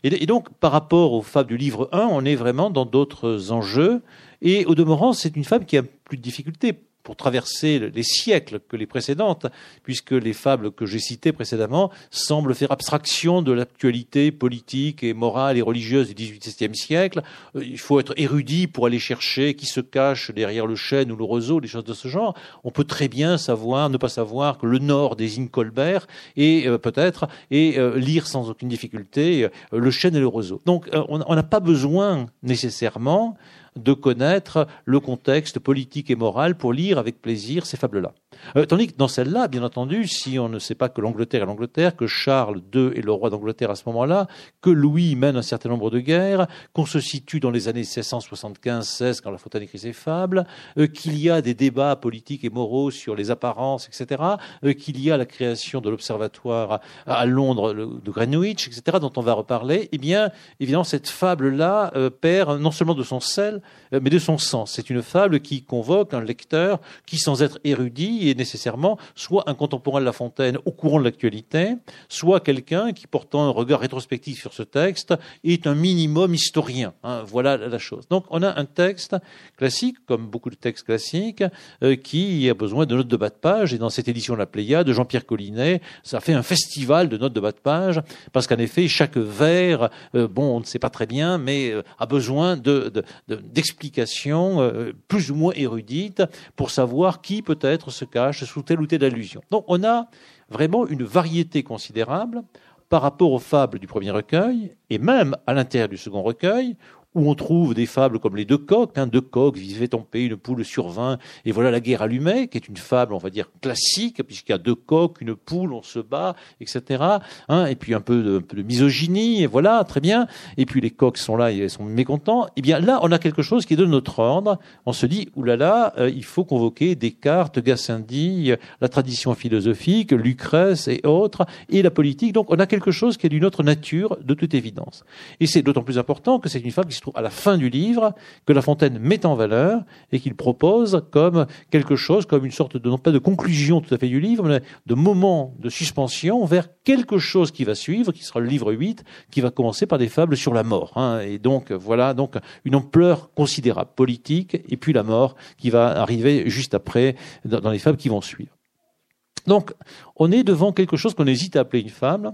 Et, donc, par rapport aux fables du livre 1, on est vraiment dans d'autres enjeux. Et au demeurant, c'est une fable qui a plus de difficultés pour traverser les siècles que les précédentes, puisque les fables que j'ai citées précédemment semblent faire abstraction de l'actualité politique et morale et religieuse du XVIIIe siècle. Euh, il faut être érudit pour aller chercher qui se cache derrière le chêne ou le roseau, des choses de ce genre. On peut très bien savoir, ne pas savoir que le Nord désigne Colbert et euh, peut-être et euh, lire sans aucune difficulté le chêne et le roseau. Donc on n'a pas besoin nécessairement de connaître le contexte politique et moral pour lire avec plaisir ces fables-là. Euh, tandis que dans celle-là, bien entendu, si on ne sait pas que l'Angleterre est l'Angleterre, que Charles II est le roi d'Angleterre à ce moment-là, que Louis mène un certain nombre de guerres, qu'on se situe dans les années 1675-16 quand La Fontaine écrit ses fables, euh, qu'il y a des débats politiques et moraux sur les apparences, etc., euh, qu'il y a la création de l'observatoire à, Londres de Greenwich, etc., dont on va reparler, eh bien, évidemment, cette fable-là perd non seulement de son sel, mais de son sens. C'est une fable qui convoque un lecteur qui, sans être érudit, est nécessairement soit un contemporain de La Fontaine au courant de l'actualité, soit quelqu'un qui, portant un regard rétrospectif sur ce texte, est un minimum historien. Hein, voilà la chose. Donc on a un texte classique, comme beaucoup de textes classiques, euh, qui a besoin de notes de bas de page. Et dans cette édition de la Pléiade de Jean-Pierre Collinet, ça fait un festival de notes de bas de page, parce qu'en effet, chaque vers, euh, bon, on ne sait pas très bien, mais euh, a besoin d'explications de, plus ou moins érudites pour savoir qui peut être ce sous telle ou telle allusion. Donc on a vraiment une variété considérable par rapport aux fables du premier recueil, et même à l'intérieur du second recueil, où on trouve des fables comme les deux coqs, hein, deux coqs vivaient en paix, une poule survint, et voilà la guerre allumée, qui est une fable, on va dire, classique, puisqu'il y a deux coqs, une poule, on se bat, etc. Hein, et puis un peu, de, misogynie, et voilà, très bien. Et puis les coqs sont là, ils sont mécontents. Et eh bien là, on a quelque chose qui est de notre ordre. On se dit, oulala, euh, il faut convoquer Descartes, Gassendi, la tradition philosophique, Lucrèce et autres, et la politique. Donc on a quelque chose qui est d'une autre nature, de toute évidence. Et c'est d'autant plus important que c'est une fable qui se à la fin du livre que La Fontaine met en valeur et qu'il propose comme quelque chose, comme une sorte de, non pas de conclusion tout à fait du livre, mais de moment de suspension vers quelque chose qui va suivre, qui sera le livre 8, qui va commencer par des fables sur la mort. Hein. Et donc, voilà, donc une ampleur considérable politique, et puis la mort qui va arriver juste après dans, dans les fables qui vont suivre. Donc, on est devant quelque chose qu'on hésite à appeler une fable,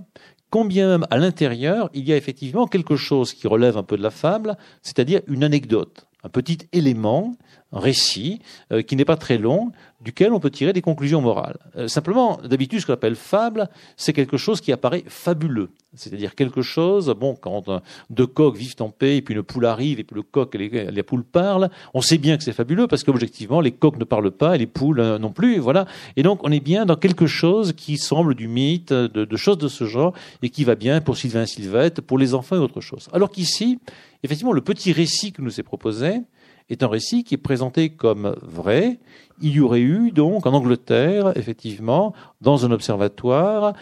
combien à l'intérieur, il y a effectivement quelque chose qui relève un peu de la fable, c'est-à-dire une anecdote, un petit élément, récit, euh, qui n'est pas très long, duquel on peut tirer des conclusions morales. Euh, simplement, d'habitude, ce qu'on appelle fable, c'est quelque chose qui apparaît fabuleux. C'est-à-dire quelque chose, bon, quand deux coqs vivent en paix, et puis une poule arrive, et puis le coq et la poule parlent, on sait bien que c'est fabuleux, parce qu'objectivement, les coqs ne parlent pas, et les poules euh, non plus, voilà. Et donc, on est bien dans quelque chose qui semble du mythe, de, de choses de ce genre, et qui va bien pour Sylvain Sylvette, pour les enfants et autre chose. Alors qu'ici, effectivement, le petit récit que nous est proposé, est un récit qui est présenté comme vrai, il y aurait eu donc en Angleterre, effectivement, dans un observatoire,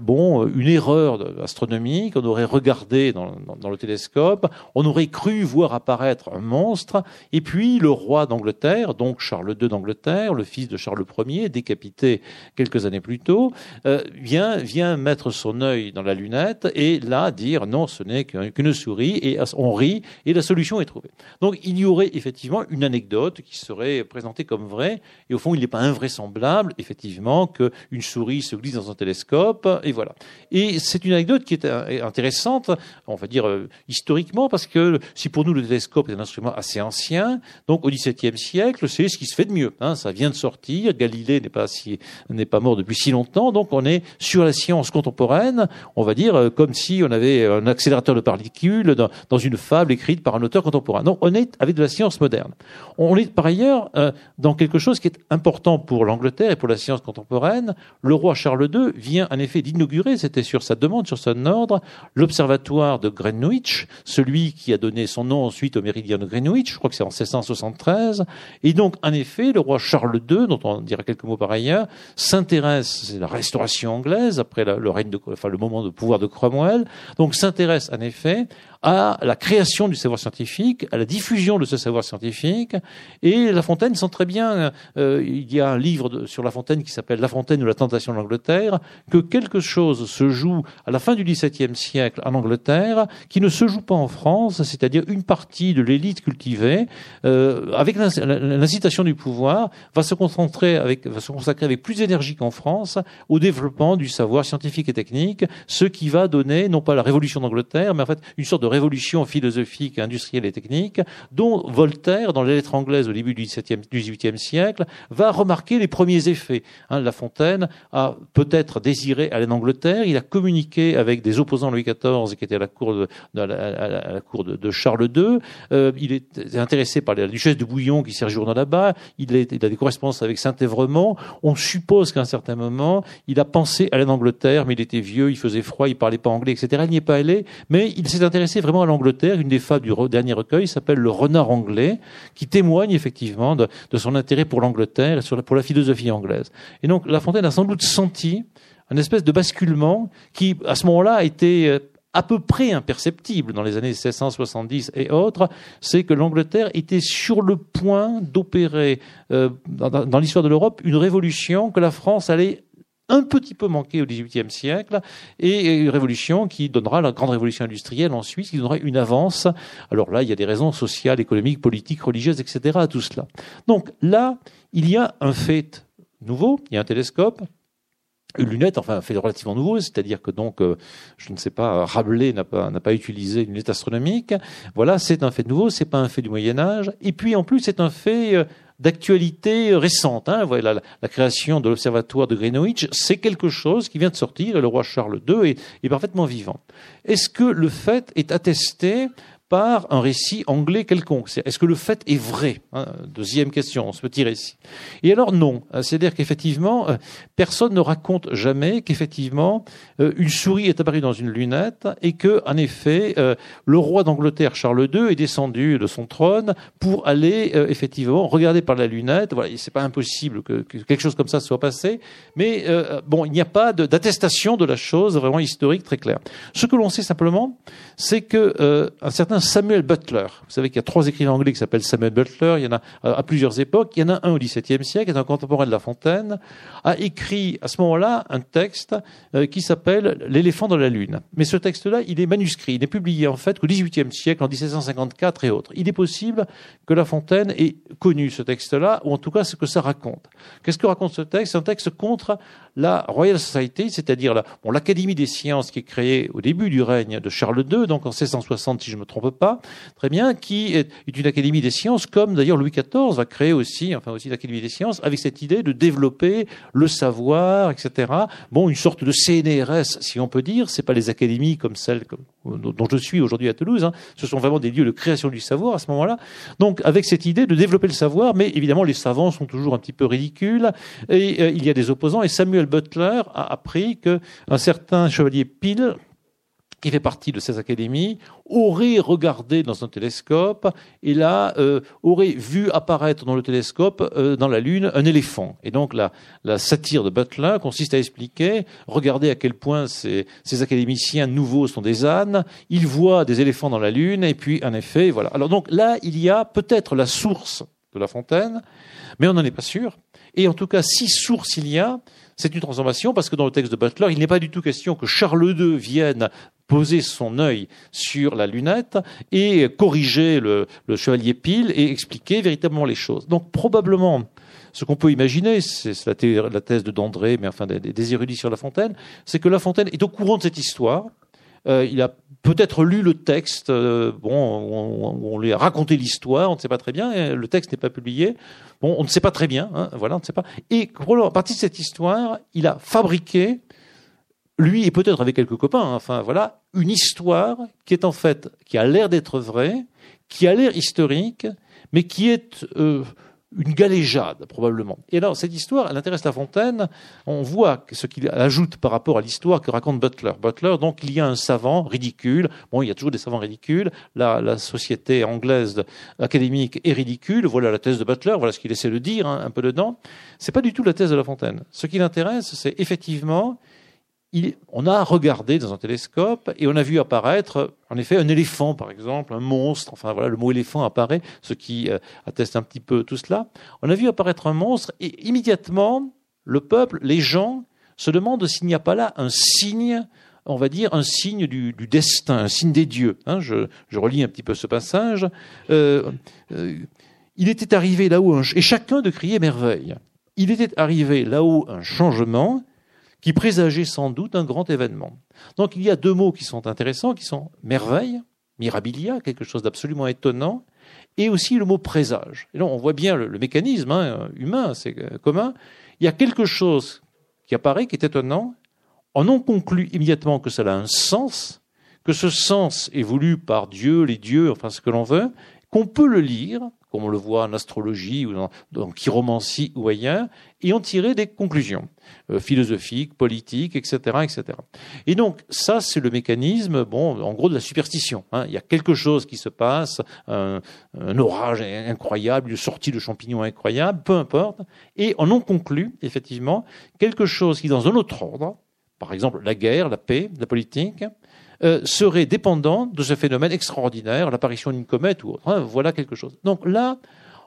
bon, une erreur astronomique. On aurait regardé dans, dans, le télescope, on aurait cru voir apparaître un monstre, et puis le roi d'Angleterre, donc Charles II d'Angleterre, le fils de Charles Ier, décapité quelques années plus tôt, euh, vient vient mettre son œil dans la lunette et là dire non, ce n'est qu'une souris, et on rit et la solution est trouvée. Donc il y aurait effectivement une anecdote qui serait présentée comme vraie et au fond, il n'est pas invraisemblable, effectivement, qu'une souris se glisse dans un télescope, et voilà. Et c'est une anecdote qui est intéressante, on va dire euh, historiquement, parce que si pour nous le télescope est un instrument assez ancien, donc au XVIIe siècle, c'est ce qui se fait de mieux. Hein, ça vient de sortir, Galilée n'est pas, mort depuis si longtemps, donc on est sur la science contemporaine, on va dire, euh, comme si on avait un accélérateur de particules dans, une fable écrite par un auteur contemporain. Non, on est avec de la science moderne. On est par ailleurs euh, dans quelque chose qui est important pour l'Angleterre et pour la science contemporaine. Le roi Charles II vient en effet d'inaugurer, c'était sur sa demande, sur son ordre, l'observatoire de Greenwich, celui qui a donné son nom ensuite au méridien de Greenwich, je crois que c'est en 1673. Et donc, en effet, le roi Charles II, dont on dira quelques mots par ailleurs, s'intéresse, c'est la restauration anglaise, après le règne de, enfin, le moment de pouvoir de Cromwell, donc s'intéresse en effet à la création du savoir scientifique, à la diffusion de ce savoir scientifique. Et La Fontaine sent très bien, euh, il y a un livre sur La Fontaine qui s'appelle La Fontaine ou la tentation de l'Angleterre, que quelque chose se joue à la fin du XVIIe siècle en Angleterre qui ne se joue pas en France, c'est-à-dire une partie de l'élite cultivée, euh, avec l'incitation du pouvoir, va se concentrer avec, va se consacrer avec plus d'énergie qu'en France au développement du savoir scientifique et technique, ce qui va donner non pas la révolution d'Angleterre, mais en fait une sorte de révolution philosophique, industrielle et technique, dont Voltaire, dans les lettres anglaises au début du XVIIIe siècle, va remarquer les premiers effets. Hein, la Fontaine a peut-être désiré aller en Angleterre, il a communiqué avec des opposants Louis XIV qui étaient à la cour de, Charles II. Euh, il est intéressé par la duchesse de Bouillon qui sert journal là-bas. Il, il, a des correspondances avec Saint-Évremont. On suppose qu'à un certain moment, il a pensé aller en Angleterre, mais il était vieux, il faisait froid, il parlait pas anglais, etc. Il n'y est pas allé, mais il s'est intéressé vraiment à l'Angleterre. Une des fables du dernier recueil s'appelle Le renard anglais, qui témoigne effectivement de, son intérêt pour l'Angleterre et pour la philosophie anglaise. Et donc La Fontaine a sans doute senti un espèce de basculement qui, à ce moment-là, a été euh, à peu près imperceptible dans les années 1670 et autres, c'est que l'Angleterre était sur le point d'opérer euh, dans l'histoire de l'Europe une révolution que la France allait un petit peu manqué au XVIIIe siècle, et une révolution qui donnera la grande révolution industrielle en Suisse, qui donnera une avance. Alors là, il y a des raisons sociales, économiques, politiques, religieuses, etc. à tout cela. Donc là, il y a un fait nouveau, il y a un télescope, une lunette, enfin un fait relativement nouveau, c'est-à-dire que donc, euh, je ne sais pas, Rabelais n'a pas, n'a pas utilisé une lunette astronomique. Voilà, c'est un fait nouveau, c'est pas un fait du Moyen Âge. Et puis en plus, c'est un fait euh, d'actualité récente. Hein. Voilà, la, création de l'observatoire de Greenwich, c'est quelque chose qui vient de sortir le roi Charles II est parfaitement vivant. Est-ce que le fait est attesté par un récit anglais quelconque. Est-ce que le fait est vrai hein, Deuxième question, ce petit récit. Et alors non, c'est-à-dire qu'effectivement, euh, personne ne raconte jamais qu'effectivement euh, une souris est apparue dans une lunette et que, en effet, euh, le roi d'Angleterre Charles II est descendu de son trône pour aller effectivement regarder par la lunette. Voilà, c'est pas impossible que, quelque chose comme ça soit passé, mais bon, il n'y a pas d'attestation de, la chose vraiment historique très claire. Ce que l'on sait simplement, c'est que un certain Samuel Butler. Vous savez qu'il y a trois écrivains anglais qui s'appellent Samuel Butler. Il y en a euh, à plusieurs époques. Il y en a un au XVIIe siècle, est un contemporain de La Fontaine, a écrit à ce moment-là un texte euh, qui s'appelle L'éléphant dans la lune. Mais ce texte-là, il est manuscrit. Il n'est publié en fait qu'au XVIIIe siècle, en 1754 et autres. Il est possible que La Fontaine ait connu ce texte-là, ou en tout cas ce que ça raconte. Qu'est-ce que raconte ce texte? C'est un texte contre la Royal Society, c'est-à-dire l'Académie des sciences qui est créée au début du règne de Charles II, donc en 1660 si je ne me trompe pas, très bien, qui est une Académie des sciences, comme d'ailleurs Louis XIV va créer aussi, enfin aussi l'Académie des sciences, avec cette idée de développer le savoir, etc. Bon, une sorte de CNRS, si on peut dire, c'est pas les académies comme celles dont je suis aujourd'hui à Toulouse, hein. ce sont vraiment des lieux de création du savoir à ce moment-là. Donc avec cette idée de développer le savoir, mais évidemment les savants sont toujours un petit peu ridicules, et euh, il y a des opposants, et Samuel Butler a appris qu'un certain chevalier Peel, qui fait partie de ces académies, aurait regardé dans un télescope et là euh, aurait vu apparaître dans le télescope, euh, dans la Lune, un éléphant. Et donc la, la, satire de Butler consiste à expliquer, regardez à quel point ces, ces académiciens nouveaux sont des ânes, ils voient des éléphants dans la Lune et puis en effet, voilà. Alors donc là, il y a peut-être la source de La Fontaine, mais on n'en est pas sûr. Et en tout cas, si source il y a, c'est une transformation parce que dans le texte de Butler, il n'est pas du tout question que Charles II vienne poser son œil sur la lunette et corriger le, chevalier Pile et expliquer véritablement les choses. Donc probablement, ce qu'on peut imaginer, c'est la, thèse de Dandré, mais enfin des, érudits sur La Fontaine, c'est que La Fontaine est au courant de cette histoire. Euh, il a peut-être lu le texte, euh, bon, on, lui a raconté l'histoire, on ne sait pas très bien, le texte n'est pas publié. Bon, on ne sait pas très bien, hein, voilà, on ne sait pas. Et à partir de cette histoire, il a fabriqué lui et peut-être avec quelques copains, hein, enfin voilà, une histoire qui est en fait, qui a l'air d'être vraie, qui a l'air historique, mais qui est euh, une galéjade probablement. Et alors cette histoire, elle intéresse La Fontaine. On voit ce qu'il ajoute par rapport à l'histoire que raconte Butler. Butler, donc il y a un savant ridicule. Bon, il y a toujours des savants ridicules. La, la société anglaise académique est ridicule. Voilà la thèse de Butler. Voilà ce qu'il essaie de dire hein, un peu dedans. C'est pas du tout la thèse de La Fontaine. Ce qui l'intéresse, c'est effectivement on a regardé dans un télescope et on a vu apparaître, en effet, un éléphant, par exemple, un monstre. Enfin, voilà, le mot éléphant apparaît, ce qui euh, atteste un petit peu tout cela. On a vu apparaître un monstre et immédiatement, le peuple, les gens, se demandent s'il n'y a pas là un signe, on va dire, un signe du, destin, un signe des dieux. Hein. je, relis un petit peu ce passage. Euh, euh, il était arrivé là-haut, et chacun de crier merveille. Il était arrivé là-haut un changement qui présageait sans doute un grand événement. Donc il y a deux mots qui sont intéressants, qui sont merveille, mirabilia, quelque chose d'absolument étonnant, et aussi le mot présage. Et là, on voit bien le, mécanisme hein, humain, c'est euh, commun. Il y a quelque chose qui apparaît, qui est étonnant. On en conclut immédiatement que cela a un sens, que ce sens est voulu par Dieu, les dieux, enfin ce que l'on veut, qu'on peut le lire, comme on le voit en astrologie ou dans, chiromancie ou ailleurs, et en tirer des conclusions euh, philosophiques, politiques, etc., etc. Et donc ça, c'est le mécanisme, bon, en gros, de la superstition. Hein. Il y a quelque chose qui se passe, un, orage incroyable, une sortie de champignons incroyable, peu importe, et on en conclut effectivement quelque chose qui, dans un autre ordre, par exemple la guerre, la paix, la politique, euh, serait dépendant de ce phénomène extraordinaire, l'apparition d'une comète ou autre. Hein, voilà quelque chose. Donc là,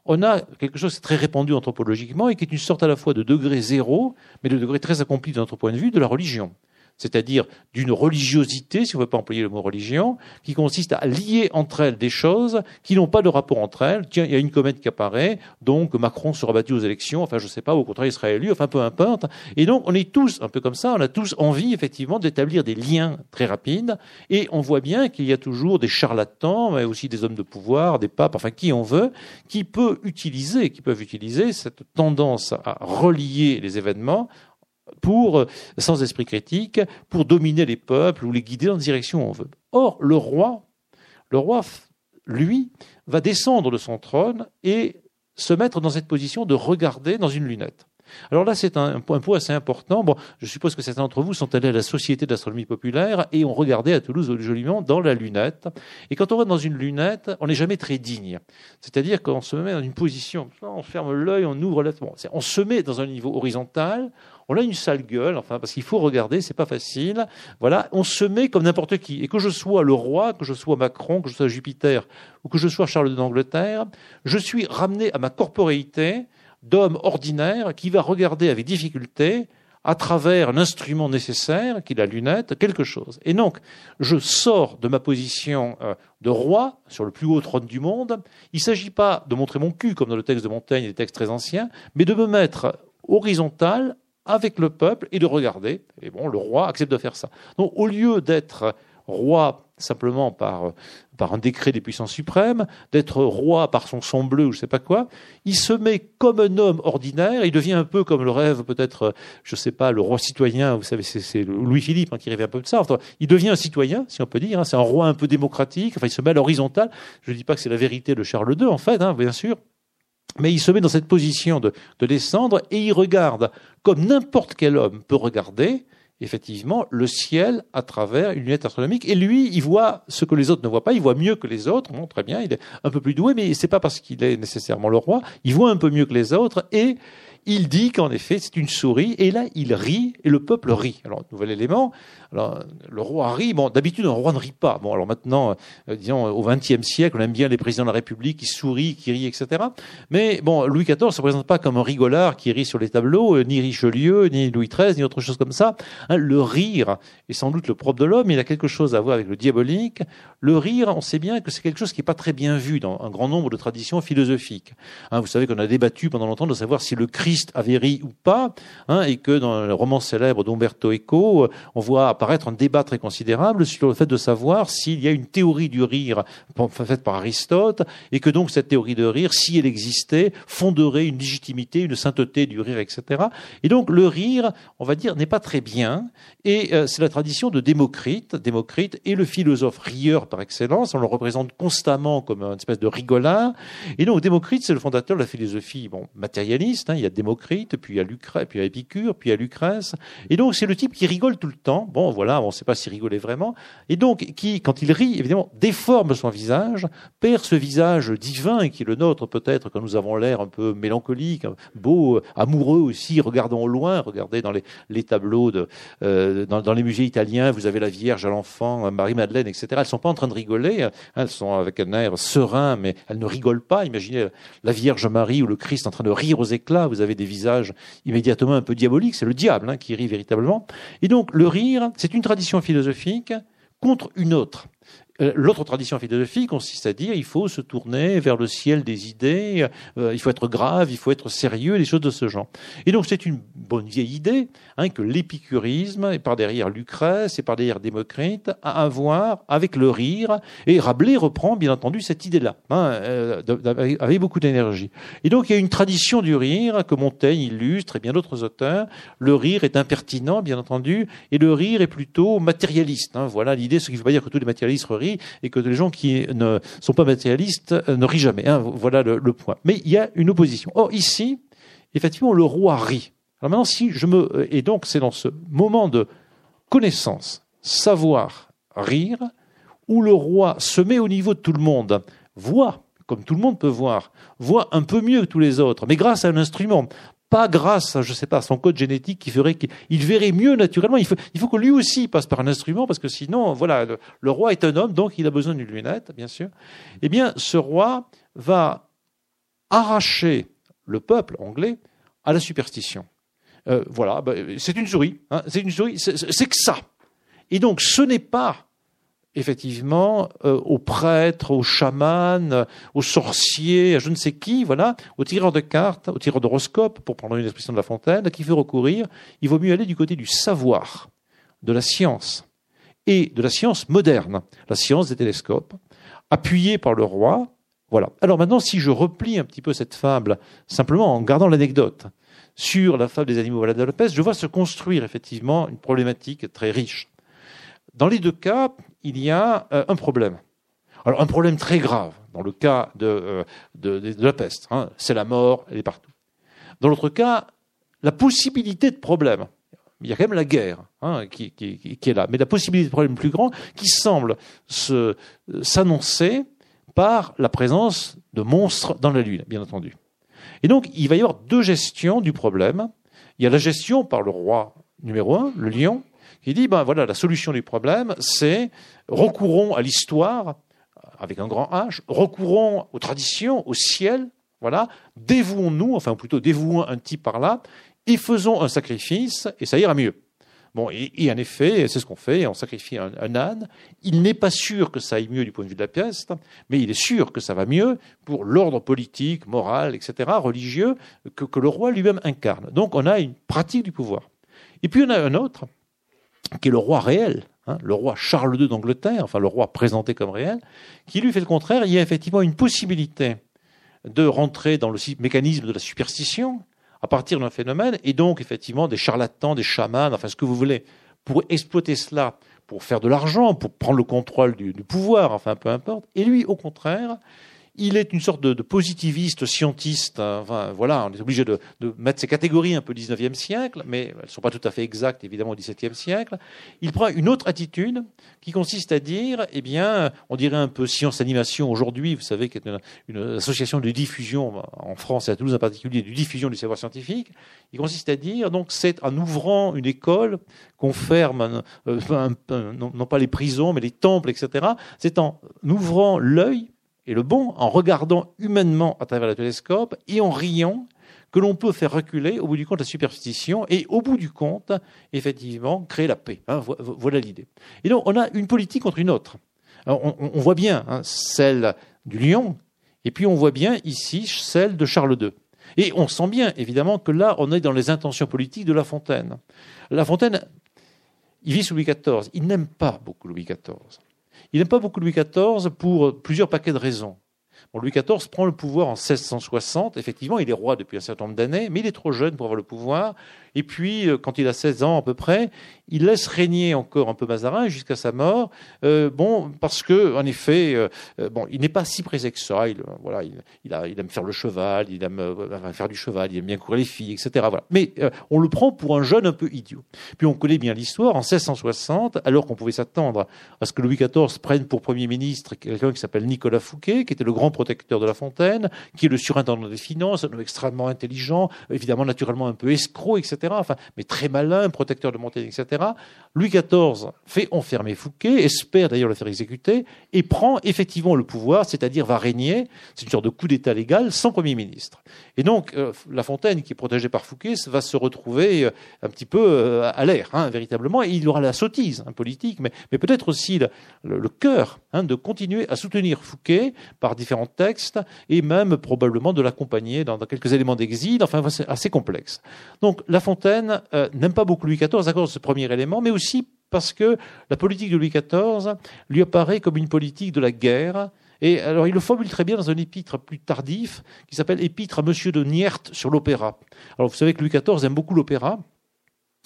on a quelque chose de très répandu anthropologiquement et qui est une sorte à la fois de degré zéro, mais de degré très accompli de notre point de vue, de la religion c'est-à-dire d'une religiosité, si on ne veut pas employer le mot religion, qui consiste à lier entre elles des choses qui n'ont pas de rapport entre elles. Tiens, il y a une comète qui apparaît, donc Macron sera battu aux élections, enfin je ne sais pas, au contraire il sera élu, enfin peu importe. Et donc on est tous un peu comme ça, on a tous envie effectivement d'établir des liens très rapides, et on voit bien qu'il y a toujours des charlatans, mais aussi des hommes de pouvoir, des papes, enfin qui on veut, qui peut utiliser, qui peuvent utiliser cette tendance à relier les événements pour, euh, sans esprit critique, pour dominer les peuples ou les guider dans la direction où on veut. Or, le roi, le roi, lui, va descendre de son trône et se mettre dans cette position de regarder dans une lunette. Alors là, c'est un, point assez important. Bon, je suppose que certains d'entre vous sont allés à la Société d'astronomie populaire et ont regardé à Toulouse joliment dans la lunette. Et quand on va dans une lunette, on n'est jamais très digne. C'est-à-dire qu'on se met dans une position, on ferme l'œil, on ouvre la... Bon, on se met dans un niveau horizontal, on a une sale gueule, enfin, parce qu'il faut regarder, c'est pas facile. Voilà, on se met comme n'importe qui. Et que je sois le roi, que je sois Macron, que je sois Jupiter, ou que je sois Charles d'Angleterre, je suis ramené à ma corporéité d'homme ordinaire qui va regarder avec difficulté à travers l'instrument nécessaire, qui est la lunette, quelque chose. Et donc, je sors de ma position euh, de roi sur le plus haut trône du monde. Il ne s'agit pas de montrer mon cul, comme dans le texte de Montaigne et des textes très anciens, mais de me mettre horizontal avec le peuple et de regarder. Et bon, le roi accepte de faire ça. Donc, au lieu d'être roi simplement par, par un décret des puissances suprêmes, d'être roi par son sang bleu ou je sais pas quoi, il se met comme un homme ordinaire, il devient un peu comme le rêve peut-être, je sais pas, le roi citoyen, vous savez, c'est Louis-Philippe hein, qui rêvait un peu de ça, il devient un citoyen, si on peut dire, hein, c'est un roi un peu démocratique, enfin il se met à l'horizontale, je ne dis pas que c'est la vérité de Charles II en fait, hein, bien sûr, mais il se met dans cette position de, de descendre et il regarde comme n'importe quel homme peut regarder, effectivement le ciel à travers une lunette astronomique. Et lui, il voit ce que les autres ne voient pas. Il voit mieux que les autres. Bon, très bien, il est un peu plus doué, mais c'est pas parce qu'il est nécessairement le roi. Il voit un peu mieux que les autres et il dit qu'en effet c'est une souris, et là il rit, et le peuple rit. Alors, nouvel élément, alors, le roi rit, bon, d'habitude un roi ne rit pas. Bon, alors maintenant, euh, disons, au XXe siècle, on aime bien les présidents de la République qui sourient, qui rient, etc. Mais bon, Louis XIV ne se présente pas comme un rigolard qui rit sur les tableaux, euh, ni Richelieu, ni Louis XIII, ni autre chose comme ça. Hein, le rire est sans doute le propre de l'homme, il a quelque chose à voir avec le diabolique. Le rire, on sait bien que c'est quelque chose qui n'est pas très bien vu dans un grand nombre de traditions philosophiques. Hein, vous savez qu'on a débattu pendant longtemps de savoir si le Christ avait ri ou pas, hein, et que dans le roman célèbre d'Umberto Eco, on voit apparaître un débat très considérable sur le fait de savoir s'il y a une théorie du rire faite par Aristote, et que donc cette théorie de rire, si elle existait, fonderait une légitimité, une sainteté du rire, etc. Et donc le rire, on va dire, n'est pas très bien, et euh, c'est la tradition de Démocrite. Démocrite est le philosophe rieur par excellence, on le représente constamment comme une espèce de rigolard, et donc Démocrite, c'est le fondateur de la philosophie matérialiste, hein, il y a Démocrite, puis a Lucrèce, puis a Épicure, puis a Lucrèce. Et donc, c'est le type qui rigole tout le temps. Bon, voilà, on ne sait pas s'il rigolait vraiment. Et donc, qui, quand il rit, évidemment, déforme son visage, perd ce visage divin qui est le nôtre, peut-être, quand nous avons l'air un peu mélancolique, beau, amoureux aussi. Regardons au loin, regardez dans les, tableaux de, euh, dans, les musées italiens, vous avez la Vierge à l'enfant, Marie-Madeleine, etc. Elles sont pas en train de rigoler. Elles sont avec un air serein, mais elles ne rigolent pas. Imaginez la Vierge Marie ou le Christ en train de rire aux éclats. Vous avez des visages immédiatement un peu diaboliques, c'est le diable hein, qui rit véritablement. Et donc le rire, c'est une tradition philosophique contre une autre. Euh, l'autre tradition philosophique consiste à dire il faut se tourner vers le ciel des idées, euh, il faut être grave, il faut être sérieux, des choses de ce genre. Et donc c'est une bonne vieille idée hein, que l'épicurisme, et par derrière Lucrèce, et par derrière Démocrite, a à voir avec le rire. Et Rabelais reprend bien entendu cette idée-là, hein, euh, avec beaucoup d'énergie. Et donc il y a une tradition du rire que Montaigne illustre et bien d'autres auteurs. Le rire est impertinent, bien entendu, et le rire est plutôt matérialiste. Hein. Voilà l'idée, ce qui ne veut pas dire que tous les matérialistes rient et que les gens qui ne sont pas matérialistes euh, ne rient jamais. Hein. voilà le, point. Mais il y a une opposition. Or, ici, effectivement, le roi rit. Alors maintenant, si je me. Et donc, c'est dans ce moment de connaissance, savoir, rire, où le roi se met au niveau de tout le monde, voit, comme tout le monde peut voir, voit un peu mieux que tous les autres, mais grâce à un instrument pas grâce à, je sais pas, son code génétique qui ferait qu'il verrait mieux naturellement. Il faut, il faut que lui aussi passe par un instrument parce que sinon, voilà, le, roi est un homme, donc il a besoin d'une lunette, bien sûr. Eh bien, ce roi va arracher le peuple anglais à la superstition. Euh, voilà, bah, c'est une souris, hein, c'est une souris, c'est que ça. Et donc, ce n'est pas effectivement euh, aux prêtres, aux chamans, aux sorciers, à je ne sais qui, voilà, aux tireurs de cartes, aux tireurs d'horoscopes, pour prendre une expression de La Fontaine, qui fait recourir, il vaut mieux aller du côté du savoir, de la science, et de la science moderne, la science des télescopes, appuyée par le roi. Voilà. Alors maintenant, si je replie un petit peu cette fable, simplement en gardant l'anecdote, sur la fable des animaux malades de la peste, je vois se construire effectivement une problématique très riche. Dans les deux cas, il y a euh, un problème. Alors un problème très grave dans le cas de, euh, la peste, hein, c'est la mort, elle est partout. Dans l'autre cas, la possibilité de problème. Il y a quand même la guerre hein, qui, est là, mais la possibilité de problème plus grand qui semble s'annoncer par la présence de monstres dans la Lune, bien entendu. Et donc, il va y avoir deux gestions du problème. il y a la gestion par le roi numéro un, le lion, qui dit, ben voilà, la solution du problème, c'est recourons à l'histoire, avec un grand H, recourons aux traditions, au ciel, voilà, dévouons-nous, enfin plutôt dévouons un type par là, et faisons un sacrifice, et ça ira mieux. Bon, et, en effet, c'est ce qu'on fait, on sacrifie un, âne. Il n'est pas sûr que ça aille mieux du point de vue de la peste, mais il est sûr que ça va mieux pour l'ordre politique, moral, etc., religieux, que, le roi lui-même incarne. Donc on a une pratique du pouvoir. Et puis on a un autre, qui est le roi réel, hein, le roi Charles II d'Angleterre, enfin le roi présenté comme réel, qui lui fait le contraire. Il y a effectivement une possibilité de rentrer dans le mécanisme de la superstition à partir d'un phénomène, et donc effectivement des charlatans, des chamans, enfin ce que vous voulez, pour exploiter cela, pour faire de l'argent, pour prendre le contrôle du, pouvoir, enfin peu importe. Et lui, au contraire, il est une sorte de, positiviste, scientiste. Hein, voilà, on est obligé de, mettre ces catégories un peu 19e siècle, mais elles ne sont pas tout à fait exactes, évidemment, au 17e siècle. Il prend une autre attitude qui consiste à dire, eh bien, on dirait un peu science animation aujourd'hui, vous savez, qui est une, association de diffusion en France et à Toulouse en particulier, de diffusion du savoir scientifique. Il consiste à dire, donc, c'est en ouvrant une école qu'on ferme, euh, non pas les prisons, mais les temples, etc. C'est en ouvrant l'œil et le bon en regardant humainement à travers le télescope et en riant que l'on peut faire reculer au bout du compte la superstition et au bout du compte, effectivement, créer la paix. Hein, voilà l'idée. Et donc on a une politique contre une autre. on, voit bien hein, celle du lion, et puis on voit bien ici celle de Charles II. Et on sent bien, évidemment, que là, on est dans les intentions politiques de La Fontaine. La Fontaine, il vit sous Louis XIV. Il n'aime pas beaucoup Louis XIV. Il n'aime pas beaucoup Louis XIV pour plusieurs paquets de raisons. Louis XIV prend le pouvoir en 1660. Effectivement, il est roi depuis un certain nombre d'années, mais il est trop jeune pour avoir le pouvoir. Et puis, euh, quand il a 16 ans à peu près, il laisse régner encore un peu Mazarin jusqu'à sa mort. Euh, bon, parce que, en effet, euh, bon, il n'est pas si pressé que ça. Il, voilà, il, il, aime faire le cheval, il aime faire du cheval, il aime bien courir les filles, etc. Voilà. Mais on le prend pour un jeune un peu idiot. Puis on connaît bien l'histoire. En 1660, alors qu'on pouvait s'attendre à ce que Louis XIV prenne pour premier ministre quelqu'un qui s'appelle Nicolas Fouquet, qui était le grand protecteur de La Fontaine, qui est le surintendant des finances, un homme extrêmement intelligent, évidemment naturellement un peu escroc, etc. Enfin, mais très malin, protecteur de Montaigne, etc. Louis XIV fait enfermer Fouquet, espère d'ailleurs le faire exécuter, et prend effectivement le pouvoir, c'est-à-dire va régner, c'est une sorte de coup d'État légal, sans Premier ministre. Et donc, euh, La Fontaine, qui est protégée par Fouquet, va se retrouver euh, un petit peu euh, à l'air, hein, véritablement, et il aura la sottise hein, politique, mais, peut-être aussi le, le, cœur hein, de continuer à soutenir Fouquet par différents texte et même probablement de l'accompagner dans, quelques éléments d'exil. Enfin, c'est assez complexe. Donc, La Fontaine euh, n'aime pas beaucoup Louis XIV à cause de ce premier élément, mais aussi parce que la politique de Louis XIV lui apparaît comme une politique de la guerre. Et alors, il le formule très bien dans un épître plus tardif qui s'appelle Épître à Monsieur de Niert sur l'opéra. Alors, vous savez que Louis XIV aime beaucoup l'opéra.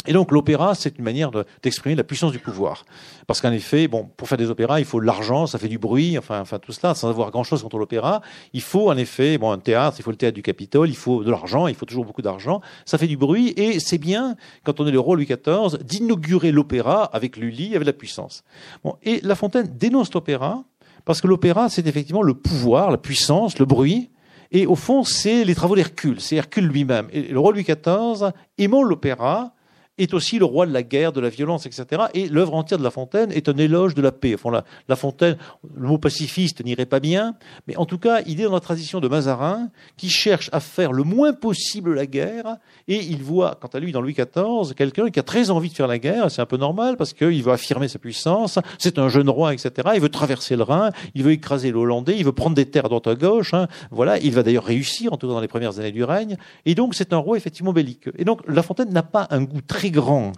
Et donc l'opéra, c'est une manière d'exprimer la puissance du pouvoir. Parce qu'en effet, bon, pour faire des opéras, il faut de l'argent, ça fait du bruit, enfin, enfin tout cela, sans avoir grand-chose contre l'opéra. Il faut en effet, bon, un théâtre, il faut le théâtre du Capitole, il faut de l'argent, il faut toujours beaucoup d'argent. Ça fait du bruit et c'est bien, quand on est le roi Louis XIV, d'inaugurer l'opéra avec Lully, avec la puissance. Bon, et La Fontaine dénonce l'opéra parce que l'opéra, c'est effectivement le pouvoir, la puissance, le bruit. Et au fond, c'est les travaux d'Hercule, c'est Hercule lui-même. Et le roi Louis XIV, aimant l'opéra, est aussi le roi de la guerre, de la violence, etc. Et l'œuvre entière de La Fontaine est un éloge de la paix. Enfin, la, Fontaine, le mot pacifiste n'irait pas bien, mais en tout cas, il est dans la tradition de Mazarin, qui cherche à faire le moins possible la guerre, et il voit, quant à lui, dans Louis XIV, quelqu'un qui a très envie de faire la guerre, c'est un peu normal, parce qu'il veut affirmer sa puissance, c'est un jeune roi, etc. Il veut traverser le Rhin, il veut écraser le Hollandais, il veut prendre des terres droite à gauche, hein. voilà, il va d'ailleurs réussir, en tout cas dans les premières années du règne, et donc c'est un roi effectivement belliqueux. Et donc La Fontaine n'a pas un goût très grand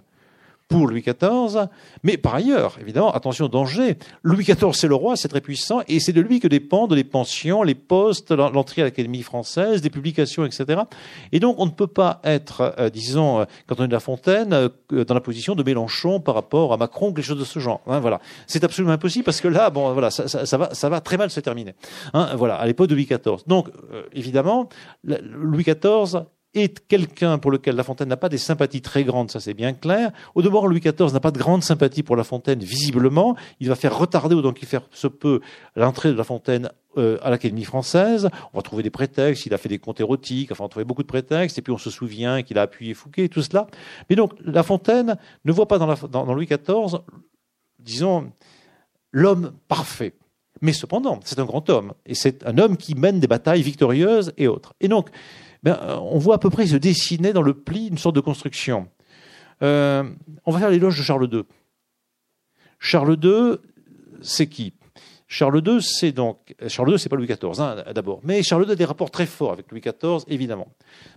pour Louis XIV. Mais par ailleurs, évidemment, attention au danger. Louis XIV, c'est le roi, c'est très puissant, et c'est de lui que dépendent les pensions, les postes, l'entrée à l'Académie française, des publications, etc. Et donc, on ne peut pas être, euh, disons, euh, quand on est de La Fontaine, euh, dans la position de Mélenchon par rapport à Macron, quelque chose de ce genre. Hein, voilà, c'est absolument impossible parce que là, bon, voilà, ça, va, ça va très mal se terminer. Hein, voilà, à l'époque de Louis XIV. Donc, évidemment, Louis XIV est quelqu'un pour lequel La Fontaine n'a pas des sympathies très grandes, ça c'est bien clair. Au demeurant, Louis XIV n'a pas de grande sympathie pour La Fontaine, visiblement. Il va faire retarder autant qu'il faire se peut l'entrée de La Fontaine euh, à l'Académie française. On va trouver des prétextes. Il a fait des contes érotiques. Enfin, on trouvait beaucoup de prétextes. Et puis, on se souvient qu'il a appuyé Fouquet, tout cela. Mais donc, La Fontaine ne voit pas dans, dans Louis XIV, disons, l'homme parfait. Mais cependant, c'est un grand homme. Et c'est un homme qui mène des batailles victorieuses et autres. Et donc, ben, on voit à peu près se dessiner dans le pli une sorte de construction. Euh, on va faire l'éloge de Charles II. Charles II, c'est qui? Charles II, c'est donc Charles II, c'est pas Louis XIV hein, d'abord, mais Charles II a des rapports très forts avec Louis XIV, évidemment,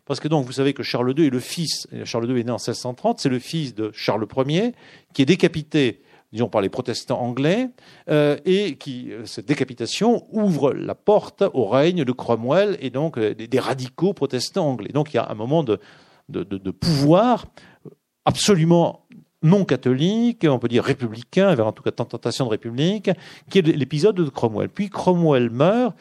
parce que donc vous savez que Charles II est le fils. Charles II est né en 1630, c'est le fils de Charles Ier qui est décapité disons par les protestants anglais, euh, et qui euh, cette décapitation ouvre la porte au règne de Cromwell et donc euh, des, radicaux protestants anglais. Donc il y a un moment de, de, de, pouvoir absolument non catholique, on peut dire républicain, avec en tout cas tentation de république, qui est l'épisode de Cromwell. Puis Cromwell meurt,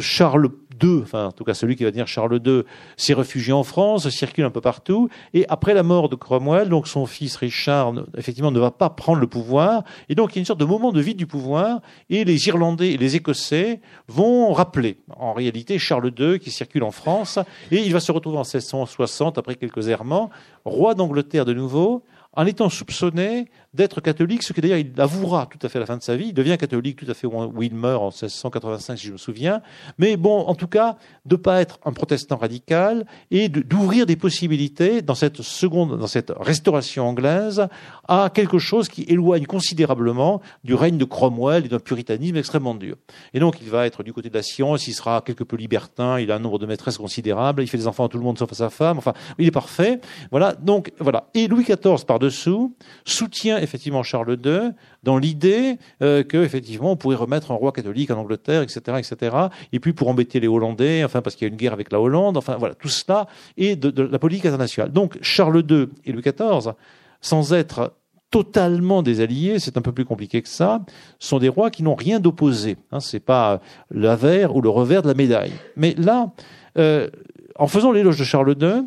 Charles II, enfin en tout cas celui qui va dire Charles II, s'est réfugié en France, circule un peu partout, et après la mort de Cromwell, donc son fils Richard, effectivement, ne va pas prendre le pouvoir, et donc il y a une sorte de moment de vide du pouvoir, et les Irlandais et les Écossais vont rappeler, en réalité, Charles II qui circule en France, et il va se retrouver en 1660, après quelques errements, roi d'Angleterre de nouveau, en étant soupçonné d'être catholique, ce que d'ailleurs il avouera tout à fait à la fin de sa vie. Il devient catholique tout à fait où il meurt en 1685, si je me souviens. Mais bon, en tout cas, de pas être un protestant radical et d'ouvrir des possibilités dans cette seconde, dans cette restauration anglaise à quelque chose qui éloigne considérablement du règne de Cromwell et d'un puritanisme extrêmement dur. Et donc, il va être du côté de la science, il sera quelque peu libertin, il a un nombre de maîtresses considérable, il fait des enfants à tout le monde sauf à sa femme. Enfin, il est parfait. Voilà. Donc, voilà. Et Louis XIV, par dessous, soutient effectivement Charles II dans l'idée euh, que effectivement on pourrait remettre un roi catholique en Angleterre, etc., etc. Et puis pour embêter les Hollandais, enfin parce qu'il y a une guerre avec la Hollande, enfin voilà tout cela et de, la politique internationale. Donc Charles II et Louis XIV, sans être totalement des alliés, c'est un peu plus compliqué que ça, sont des rois qui n'ont rien d'opposé. Hein, c'est pas l'avers ou le revers de la médaille. Mais là, euh, en faisant l'éloge de Charles II,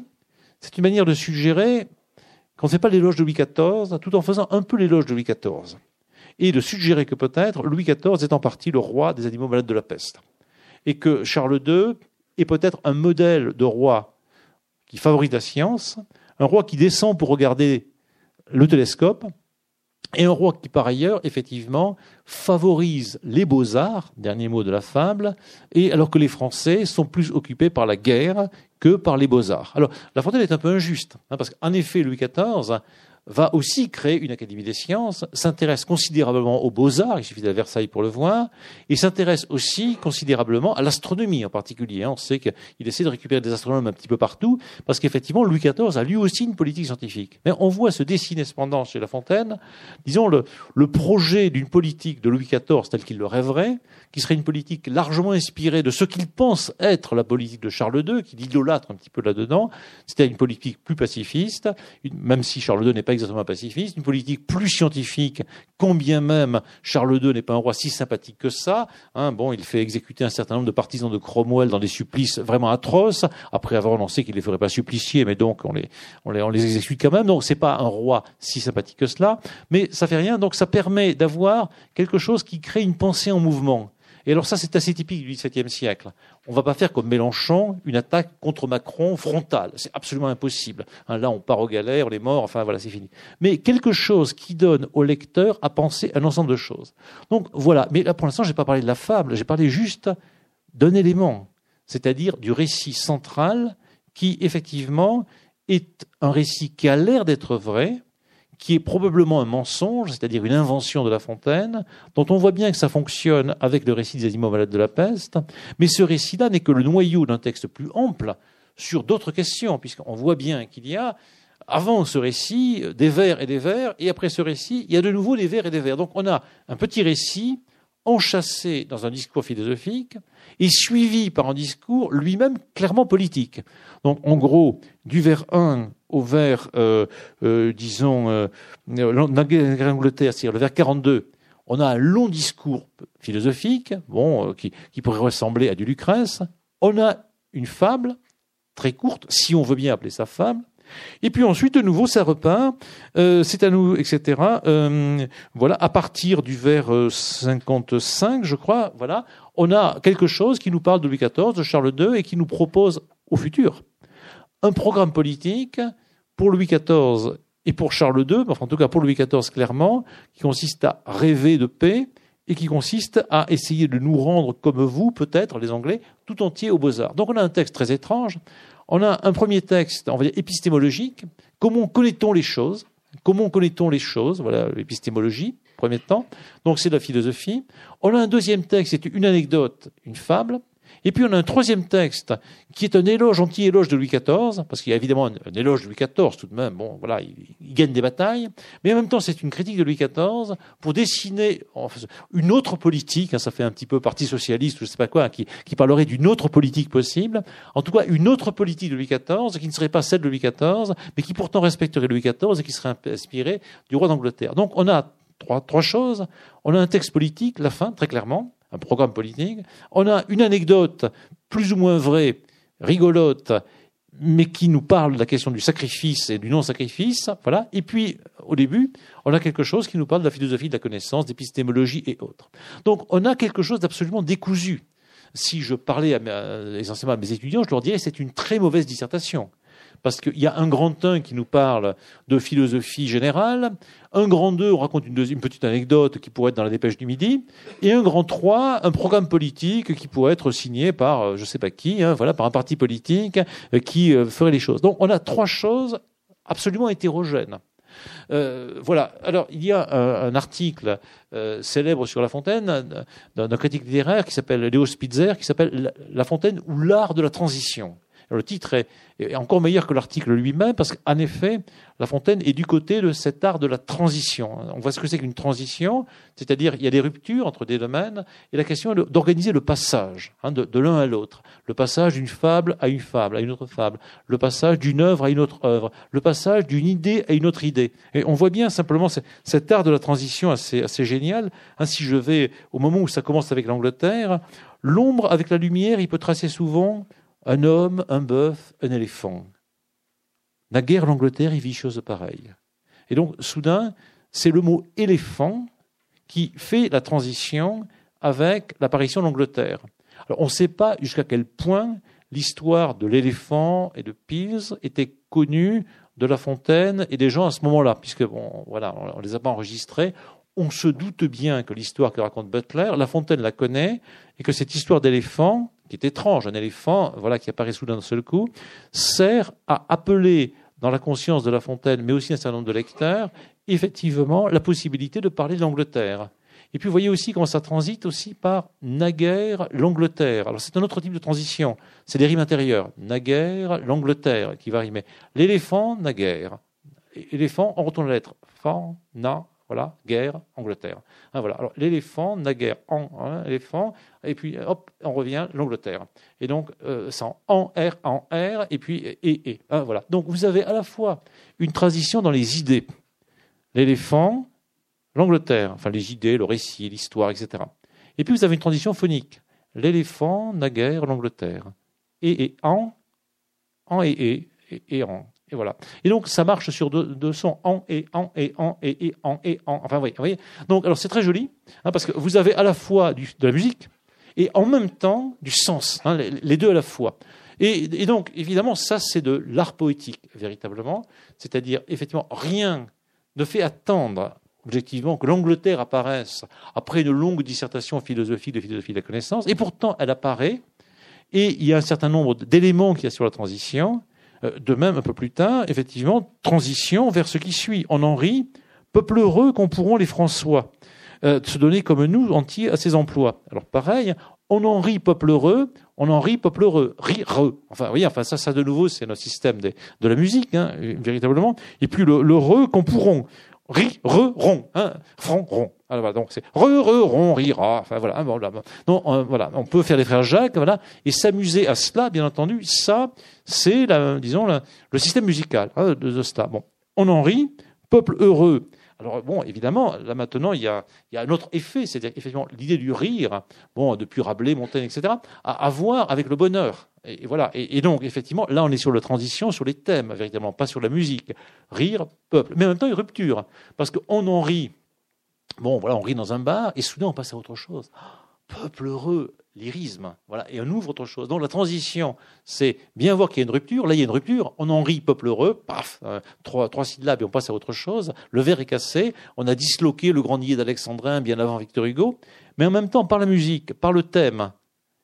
c'est une manière de suggérer qu'on ne fait pas l'éloge de Louis XIV, tout en faisant un peu l'éloge de Louis XIV. Et de suggérer que peut-être Louis XIV est en partie le roi des animaux malades de la peste. Et que Charles II est peut-être un modèle de roi qui favorise la science, un roi qui descend pour regarder le télescope, et un roi qui, par ailleurs, effectivement, favorise les beaux-arts, dernier mot de la fable, et alors que les Français sont plus occupés par la guerre que par les beaux-arts. Alors, La Fontaine est un peu injuste, hein, parce qu'en effet, Louis XIV va aussi créer une Académie des sciences, s'intéresse considérablement aux beaux-arts, il suffit d'aller à Versailles pour le voir, et s'intéresse aussi considérablement à l'astronomie en particulier. On sait qu'il essaie de récupérer des astronomes un petit peu partout, parce qu'effectivement, Louis XIV a lui aussi une politique scientifique. Mais on voit se dessiner cependant chez La Fontaine, disons, le, le projet d'une politique de Louis XIV tel qu'il le rêverait, qui serait une politique largement inspirée de ce qu'il pense être la politique de Charles II, qui l'idolâtre un petit peu là-dedans, c'était une politique plus pacifiste, même si Charles II n'est pas une politique plus scientifique, combien même Charles II n'est pas un roi si sympathique que ça. Hein, bon, il fait exécuter un certain nombre de partisans de Cromwell dans des supplices vraiment atroces, après avoir annoncé qu'il ne les ferait pas supplicier, mais donc on les, on les, on les exécute quand même. Donc c'est pas un roi si sympathique que cela, mais ça fait rien. Donc ça permet d'avoir quelque chose qui crée une pensée en mouvement. Et alors ça, c'est assez typique du XVIIe siècle. On ne va pas faire comme Mélenchon une attaque contre Macron frontale. C'est absolument impossible. Hein, là, on part aux galères, on est mort, enfin voilà, c'est fini. Mais quelque chose qui donne au lecteur à penser un ensemble de choses. Donc voilà. Mais là, pour l'instant, je n'ai pas parlé de la fable, j'ai parlé juste d'un élément, c'est-à-dire du récit central qui, effectivement, est un récit qui a l'air d'être vrai, qui est probablement un mensonge, c'est-à-dire une invention de La Fontaine, dont on voit bien que ça fonctionne avec le récit des animaux malades de la peste, mais ce récit-là n'est que le noyau d'un texte plus ample sur d'autres questions, puisqu'on voit bien qu'il y a, avant ce récit, des vers et des vers, et après ce récit, il y a de nouveau des vers et des vers. Donc on a un petit récit enchâssé dans un discours philosophique et suivi par un discours lui-même clairement politique. Donc en gros, du vers 1 au vers, euh, euh, disons, euh, Angleterre, c'est-à-dire le vers 42, on a un long discours philosophique, bon, qui, qui pourrait ressembler à du Lucrèce. On a une fable très courte, si on veut bien appeler ça fable. Et puis ensuite, de nouveau, ça repart. Euh, c'est à nous, etc. Euh, voilà, à partir du vers 55, je crois, voilà, on a quelque chose qui nous parle de Louis XIV, de Charles II, et qui nous propose au futur un programme politique pour Louis XIV et pour Charles II, enfin en tout cas pour Louis XIV clairement, qui consiste à rêver de paix et qui consiste à essayer de nous rendre comme vous, peut-être, les Anglais, tout entier aux beaux-arts. Donc on a un texte très étrange. On a un premier texte, on va dire épistémologique. Comment connaît-on les choses? Comment connaît-on les choses? Voilà l'épistémologie, premier temps. Donc c'est de la philosophie. On a un deuxième texte, c'est une anecdote, une fable. Et puis on a un troisième texte qui est un éloge, anti-éloge de Louis XIV, parce qu'il y a évidemment un, éloge de Louis XIV tout de même, bon voilà, il, gagne des batailles, mais en même temps c'est une critique de Louis XIV pour dessiner une autre politique, hein, ça fait un petit peu parti socialiste ou je sais pas quoi, qui, qui parlerait d'une autre politique possible, en tout cas une autre politique de Louis XIV qui ne serait pas celle de Louis XIV, mais qui pourtant respecterait Louis XIV et qui serait inspirée du roi d'Angleterre. Donc on a trois, trois choses, on a un texte politique, la fin très clairement, un programme politique. On a une anecdote plus ou moins vraie, rigolote, mais qui nous parle de la question du sacrifice et du non-sacrifice. Voilà. Et puis, au début, on a quelque chose qui nous parle de la philosophie de la connaissance, d'épistémologie et autres. Donc, on a quelque chose d'absolument décousu. Si je parlais essentiellement à mes étudiants, je leur dirais c'est une très mauvaise dissertation parce qu'il y a un grand 1 qui nous parle de philosophie générale, un grand 2, on raconte une, petite anecdote qui pourrait être dans la dépêche du midi, et un grand 3, un programme politique qui pourrait être signé par euh, je ne sais pas qui, hein, voilà, par un parti politique euh, qui euh, ferait les choses. Donc on a trois choses absolument hétérogènes. voilà. Alors, il y a un, article célèbre sur La Fontaine d'un critique littéraire qui s'appelle Léo Spitzer, qui s'appelle La Fontaine ou l'art de la transition. Le titre est, encore meilleur que l'article lui-même parce qu'en effet, La Fontaine est du côté de cet art de la transition. On voit ce que c'est qu'une transition, c'est-à-dire il y a des ruptures entre des domaines et la question est d'organiser le passage hein, de, l'un à l'autre, le passage d'une fable à une fable, à une autre fable, le passage d'une œuvre à une autre œuvre, le passage d'une idée à une autre idée. Et on voit bien simplement cet art de la transition assez, assez génial. Hein, si je vais au moment où ça commence avec l'Angleterre, l'ombre avec la lumière, il peut tracer souvent un homme, un bœuf, un éléphant. Naguère l'Angleterre y vit chose pareille. Et donc, soudain, c'est le mot éléphant qui fait la transition avec l'apparition de l'Angleterre. Alors, on ne sait pas jusqu'à quel point l'histoire de l'éléphant et de Pise était connue de La Fontaine et des gens à ce moment-là, puisque bon, voilà, on ne les a pas enregistrés. On se doute bien que l'histoire que raconte Butler, La Fontaine la connaît, et que cette histoire d'éléphant qui est étrange, un éléphant, voilà, qui apparaît soudain d'un seul coup, sert à appeler dans la conscience de La Fontaine, mais aussi un certain nombre de lecteurs, effectivement, la possibilité de parler de l'Angleterre. Et puis vous voyez aussi comment ça transite aussi par naguère l'Angleterre. Alors c'est un autre type de transition, c'est des rimes intérieures. Naguère l'Angleterre qui va rimer. L'éléphant, naguère. Éléphant, on retourne la lettre. Fan, na, voilà, guerre, Angleterre. Hein, voilà. Alors l'éléphant, naguère, en, hein, éléphant, et puis hop, on revient l'Angleterre. Et donc euh, c'est en, R, en R, et puis et, et. Hein, voilà. Donc vous avez à la fois une transition dans les idées. L'éléphant, l'Angleterre, enfin les idées, le récit, l'histoire, etc. Et puis vous avez une transition phonique. L'éléphant, naguère, l'Angleterre. Et, et, en, en et, et, et, et en. Et voilà. Et donc, ça marche sur deux, sons en et en et en et, et en et en. Enfin, vous voyez. Donc, alors, c'est très joli, hein, parce que vous avez à la fois de la musique et en même temps du sens, hein, les, deux à la fois. Et, donc, évidemment, ça, c'est de l'art poétique, véritablement. C'est-à-dire, effectivement, rien ne fait attendre objectivement que l'Angleterre apparaisse après une longue dissertation philosophique de philosophie de la connaissance, et pourtant elle apparaît, et il y a un certain nombre d'éléments qui y a sur la transition, de même, un peu plus tard, effectivement, transition vers ce qui suit. On en rit, peuple heureux qu'on pourront les François euh, se donner comme nous entiers à ces emplois. Alors pareil, on en rit peuple heureux, on en rit peuple heureux, rire. Enfin, oui, enfin ça, ça de nouveau, c'est notre système de, la musique, hein, véritablement. Et puis le, le qu'on pourront ri, re, rond, hein, franc, rond. Alors, voilà, donc c'est re, re, rond, rira. Enfin voilà, bon, là, non, on, voilà, on peut faire les frères Jacques, voilà, et s'amuser à cela, bien entendu. Ça, c'est, disons, le système musical hein, de, de. Bon, on en rit, peuple heureux. Alors bon, évidemment, là maintenant, il y a, il y a un autre effet, c'est-à-dire effectivement l'idée du rire, bon, depuis Rabelais, Montaigne, etc., à, à voir avec le bonheur. Et, voilà. Et, donc, effectivement, là, on est sur la transition, sur les thèmes, véritablement, pas sur la musique. Rire, peuple. Mais en même temps, a rupture. Parce qu'on en rit. Bon, voilà, on rit dans un bar, et soudain, on passe à autre chose. Peuple heureux, lyrisme. Voilà. Et on ouvre autre chose. Donc, la transition, c'est bien voir qu'il y a une rupture. Là, il y a une rupture. On en rit, peuple heureux. Paf, euh, trois, trois syllabes, et on passe à autre chose. Le verre est cassé. On a disloqué le grand nier d'Alexandrin bien avant Victor Hugo. Mais en même temps, par la musique, par le thème,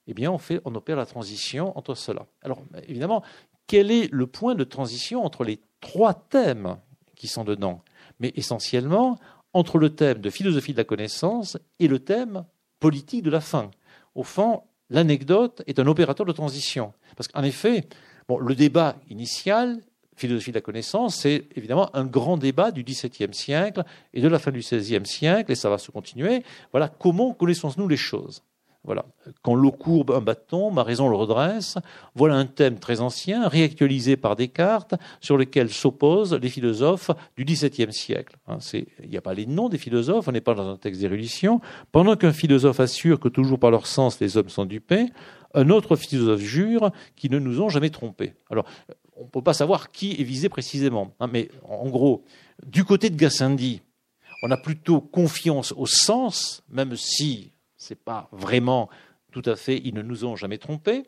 eh bien, on, opère la transition entre cela. Alors, évidemment, quel est le point de transition entre les trois thèmes qui sont dedans? Mais essentiellement, entre le thème de philosophie de la connaissance et le thème politique de la fin. Au fond, l'anecdote est un opérateur de transition. Parce qu'en effet, le débat initial, philosophie de la connaissance, c'est évidemment un grand débat du XVIIe siècle et de la fin du XVIe siècle, et ça va se continuer. Voilà, comment connaissons-nous les choses voilà. Quand l'eau courbe un bâton, ma raison le redresse. Voilà un thème très ancien, réactualisé par Descartes, sur lequel s'opposent les philosophes du XVIIe siècle. Hein, il n'y a pas les noms des philosophes, on n'est pas dans un texte d'érudition. Pendant qu'un philosophe assure que toujours par leur sens les hommes sont dupés, un autre philosophe jure qu'ils ne nous ont jamais trompés. Alors, on ne peut pas savoir qui est visé précisément, hein, mais en gros, du côté de Gassendi, on a plutôt confiance au sens, même si c'est pas vraiment tout à fait, ils ne nous ont jamais trompés.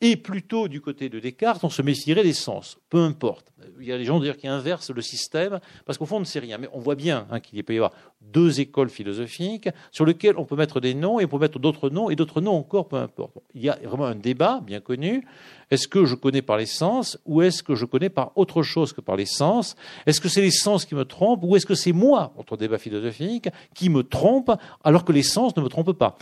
Et plutôt du côté de Descartes, on se méfierait des sens. Peu importe. Il y a des gens dire qui inversent le système, parce qu'au fond, on ne sait rien. Mais on voit bien hein, qu'il peut y avoir deux écoles philosophiques sur lesquelles on peut mettre des noms et on peut mettre d'autres noms et d'autres noms encore, peu importe. Il y a vraiment un débat bien connu est-ce que je connais par les sens ou est-ce que je connais par autre chose que par les sens? Est-ce que c'est les sens qui me trompent ou est-ce que c'est moi, entre débat philosophique, qui me trompe alors que les sens ne me trompent pas?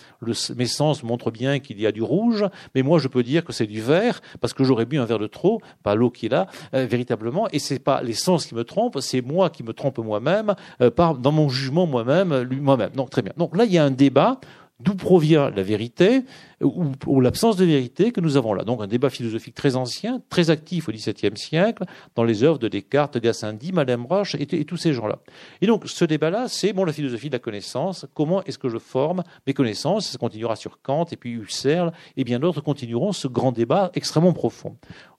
Mes sens montrent bien qu'il y a du rouge, mais moi je peux dire que c'est du vert parce que j'aurais bu un verre de trop, pas l'eau qui est là, euh, véritablement. Et c'est pas les sens qui me trompent, c'est moi qui me trompe moi-même euh, dans mon jugement moi-même, moi-même. Donc très bien. Donc là il y a un débat d'où provient la vérité ou, l'absence de vérité que nous avons là. Donc un débat philosophique très ancien, très actif au XVIIe siècle, dans les œuvres de Descartes, Gassendi, Madame Roche et, tous ces gens-là. Et donc ce débat-là, c'est bon la philosophie de la connaissance. Comment est-ce que je forme mes connaissances? Ça continuera sur Kant et puis Husserl et bien d'autres continueront ce grand débat extrêmement profond.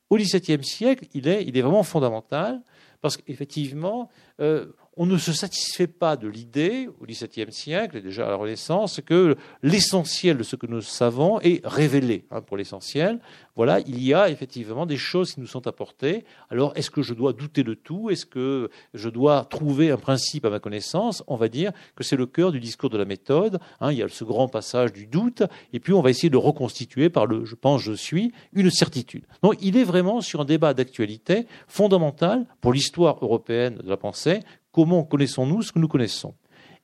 Au XVIIe siècle, il est, il est vraiment fondamental parce qu'effectivement, euh, on ne se satisfait pas de l'idée, au XVIIe siècle et déjà à la Renaissance, que l'essentiel de ce que nous savons est révélé. Hein, pour l'essentiel, voilà, il y a effectivement des choses qui nous sont apportées. Alors, est-ce que je dois douter de tout? Est-ce que je dois trouver un principe à ma connaissance? On va dire que c'est le cœur du discours de la méthode. Hein, il y a ce grand passage du doute, et puis on va essayer de reconstituer par le je pense, je suis, une certitude. Donc, il est vraiment sur un débat d'actualité fondamental pour l'histoire européenne de la pensée Comment connaissons-nous ce que nous connaissons?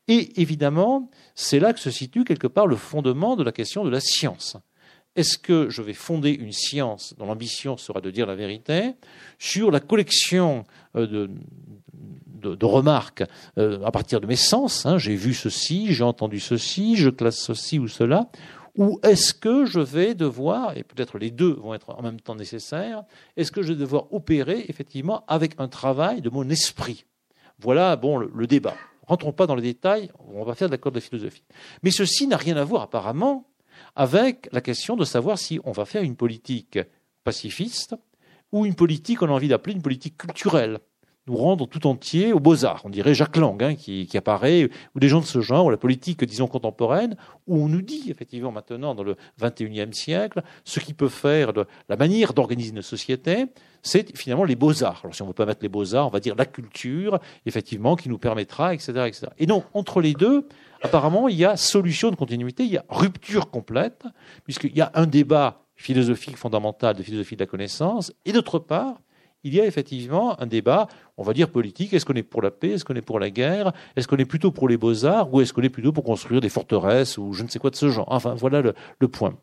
Et évidemment, c'est là que se situe quelque part le fondement de la question de la science. Est-ce que je vais fonder une science dont l'ambition sera de dire la vérité sur la collection euh, de, remarques euh, à partir de mes sens hein, J'ai vu ceci, j'ai entendu ceci, je classe ceci ou cela. Ou est-ce que je vais devoir, et peut-être les deux vont être en même temps nécessaires, est-ce que je vais devoir opérer effectivement avec un travail de mon esprit? Voilà bon, le, débat. Rentrons pas dans les détails, on va faire de l'accord de philosophie. Mais ceci n'a rien à voir apparemment avec la question de savoir si on va faire une politique pacifiste ou une politique qu'on a envie d'appeler une politique culturelle rendre tout entier aux beaux-arts. On dirait Jacques Lang hein, qui, apparaît, ou des gens de ce genre, ou la politique, disons, contemporaine, où on nous dit, effectivement, maintenant, dans le XXIe siècle, ce qui peut faire de la manière d'organiser une société, c'est finalement les beaux-arts. Alors, si on ne veut pas mettre les beaux-arts, on va dire la culture, effectivement, qui nous permettra, etc., etc. Et donc, entre les deux, apparemment, il y a solution de continuité, il y a rupture complète, puisqu'il y a un débat philosophique fondamental de philosophie de la connaissance, et d'autre part, il y a effectivement un débat, on va dire politique. Est-ce qu'on est pour la paix? Est-ce qu'on est pour la guerre? Est-ce qu'on est plutôt pour les beaux-arts? Ou est-ce qu'on est plutôt pour construire des forteresses ou je ne sais quoi de ce genre? Enfin, voilà le, point.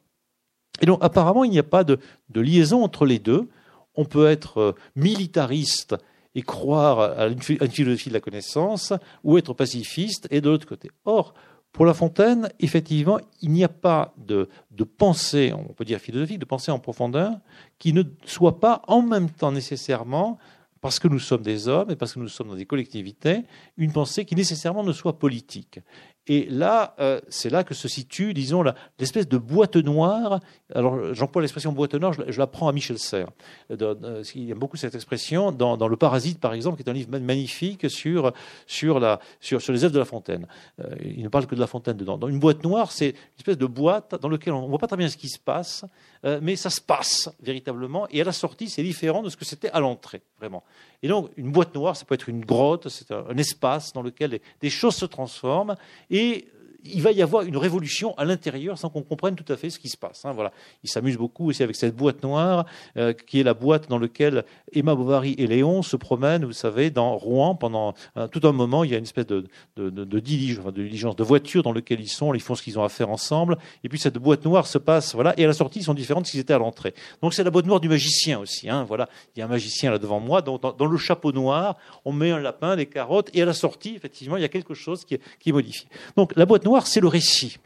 Et donc, apparemment, il n'y a pas de, liaison entre les deux. On peut être euh, militariste et croire à une, philosophie de la connaissance, ou être pacifiste et de l'autre côté. Or, pour La Fontaine, effectivement, il n'y a pas de, pensée, on peut dire philosophique, de pensée en profondeur, qui ne soit pas en même temps nécessairement, parce que nous sommes des hommes et parce que nous sommes dans des collectivités, une pensée qui nécessairement ne soit politique. Et là, euh, c'est là que se situe, disons, l'espèce de boîte noire. Alors, j'emploie l'expression boîte noire, je, la prends à Michel Serres. Euh, il aime beaucoup cette expression dans, Le Parasite, par exemple, qui est un livre magnifique sur, sur, la, sur les œuvres de La Fontaine. Euh, il ne parle que de La Fontaine dedans. Dans une boîte noire, c'est une espèce de boîte dans laquelle on ne voit pas très bien ce qui se passe, mais ça se passe véritablement. Et à la sortie, c'est différent de ce que c'était à l'entrée, vraiment. Et donc, une boîte noire, ça peut être une grotte, c'est un, espace dans lequel des choses se transforment. Et il va y avoir une révolution à l'intérieur sans qu'on comprenne tout à fait ce qui se passe. Hein, voilà. Il s'amuse beaucoup aussi avec cette boîte noire, euh, qui est la boîte dans laquelle Emma Bovary et Léon se promènent, vous savez, dans Rouen pendant tout un moment. Il y a une espèce de, diligence, de voiture dans laquelle ils sont, ils font ce qu'ils ont à faire ensemble. Et puis cette boîte noire se passe, voilà, et à la sortie, ils sont différents de ce qu'ils étaient à l'entrée. Donc c'est la boîte noire du magicien aussi. Hein, voilà. Il y a un magicien là devant moi. Dans, le chapeau noir, on met un lapin, des carottes, et à la sortie, effectivement, il y a quelque chose qui qui est modifié. Donc la boîte noire, c'est le récit,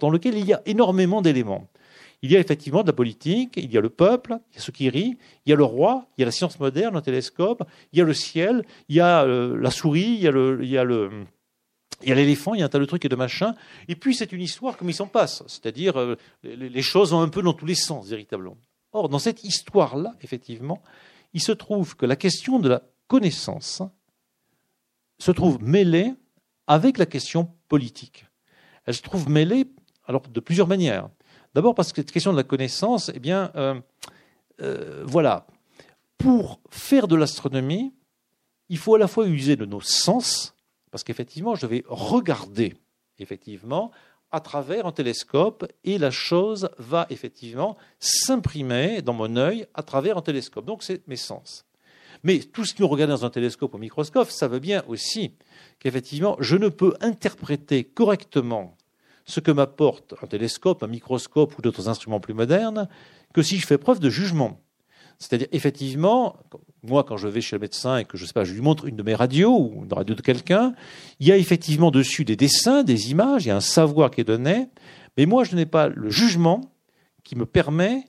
dans lequel il y a énormément d'éléments. Il y a effectivement de la politique, il y a le peuple, il y a ceux qui rient, il y a le roi, il y a la science moderne, le télescope, il y a le ciel, il y a euh, la souris, il y a le, il y a l'éléphant, il y a un tas de trucs et de machins. Et puis c'est une histoire comme il s'en passe, c'est-à-dire euh, les, choses ont un peu dans tous les sens véritablement. Or dans cette histoire-là, effectivement, il se trouve que la question de la connaissance se trouve mêlée avec la question politique elle se trouve mêlée alors, de plusieurs manières. D'abord parce que cette question de la connaissance, eh bien, euh, euh, voilà, pour faire de l'astronomie, il faut à la fois user de nos sens, parce qu'effectivement, je vais regarder, effectivement, à travers un télescope, et la chose va effectivement s'imprimer dans mon œil à travers un télescope. Donc, c'est mes sens. Mais tout ce que nous regardons dans un télescope ou un microscope, ça veut bien aussi qu'effectivement, je ne peux interpréter correctement ce que m'apporte un télescope, un microscope ou d'autres instruments plus modernes que si je fais preuve de jugement. C'est-à-dire, effectivement, moi, quand je vais chez le médecin et que je sais pas, je lui montre une de mes radios ou une radio de quelqu'un, il y a effectivement dessus des dessins, des images, il y a un savoir qui est donné, mais moi, je n'ai pas le jugement qui me permet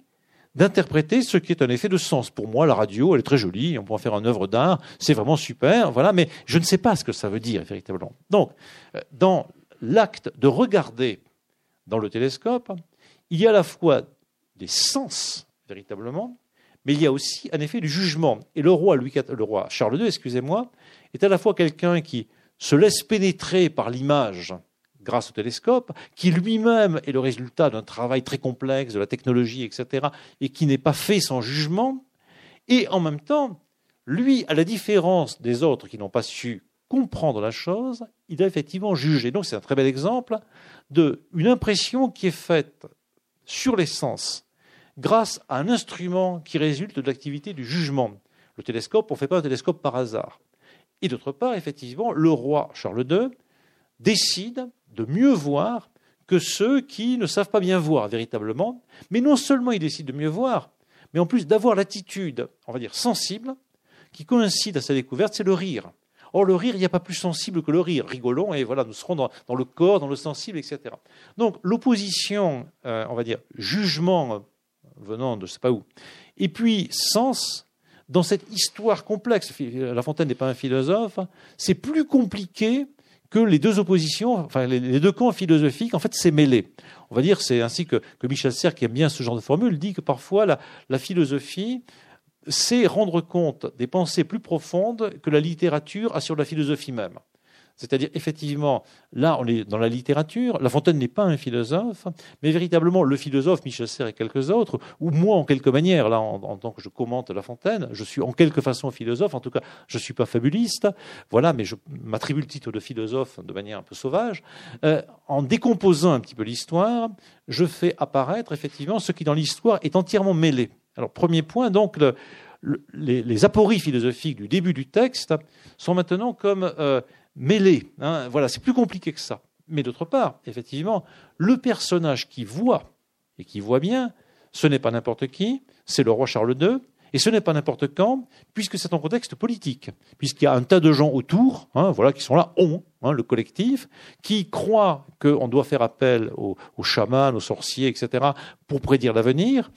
d'interpréter ce qui est un effet de sens. Pour moi, la radio, elle est très jolie, on peut en faire une œuvre d'art, c'est vraiment super, voilà, mais je ne sais pas ce que ça veut dire, véritablement. Donc, euh, dans l'acte de regarder dans le télescope, il y a à la fois des sens, véritablement, mais il y a aussi un effet du jugement. Et le roi, Louis le roi Charles II, excusez-moi, est à la fois quelqu'un qui se laisse pénétrer par l'image grâce au télescope, qui lui-même est le résultat d'un travail très complexe, de la technologie, etc., et qui n'est pas fait sans jugement, et en même temps, lui, à la différence des autres qui n'ont pas su comprendre la chose, il a effectivement jugé. Donc c'est un très bel exemple d'une impression qui est faite sur les sens grâce à un instrument qui résulte de l'activité du jugement. Le télescope, on ne fait pas un télescope par hasard. Et d'autre part, effectivement, le roi Charles II décide de mieux voir que ceux qui ne savent pas bien voir véritablement. Mais non seulement il décide de mieux voir, mais en plus d'avoir l'attitude, on va dire, sensible, qui coïncide à sa découverte, c'est le rire. Or, le rire, il n'y a pas plus sensible que le rire. Rigolons, et voilà, nous serons dans, le corps, dans le sensible, etc. Donc, l'opposition, euh, on va dire, jugement euh, venant de je ne sais pas où, et puis sens, dans cette histoire complexe, La Fontaine n'est pas un philosophe, c'est plus compliqué que les deux oppositions, enfin les deux camps philosophiques, en fait, c'est mêlé. On va dire, c'est ainsi que, Michel Serres, qui aime bien ce genre de formule, dit que parfois la philosophie c'est rendre compte des pensées plus profondes que la littérature a sur la philosophie même. C'est-à-dire, effectivement, là, on est dans la littérature. La Fontaine n'est pas un philosophe, mais véritablement le philosophe, Michel Serres et quelques autres, ou moi, en quelque manière, là, en, tant que je commente La Fontaine, je suis en quelque façon philosophe. En tout cas, je ne suis pas fabuliste, voilà, mais je m'attribue le titre de philosophe de manière un peu sauvage. Euh, en décomposant un petit peu l'histoire, je fais apparaître, effectivement, ce qui, dans l'histoire, est entièrement mêlé. Alors, premier point, donc, les, apories philosophiques du début du texte sont maintenant comme euh, mêlées. Hein. Voilà, c'est plus compliqué que ça. Mais d'autre part, effectivement, le personnage qui voit, et qui voit bien, ce n'est pas n'importe qui, c'est le roi Charles II, et ce n'est pas n'importe quand, puisque c'est un contexte politique, puisqu'il y a un tas de gens autour, hein, voilà, qui sont là, on, hein, le collectif, qui croient qu'on doit faire appel aux chamans, aux sorciers, etc., pour prédire l'avenir,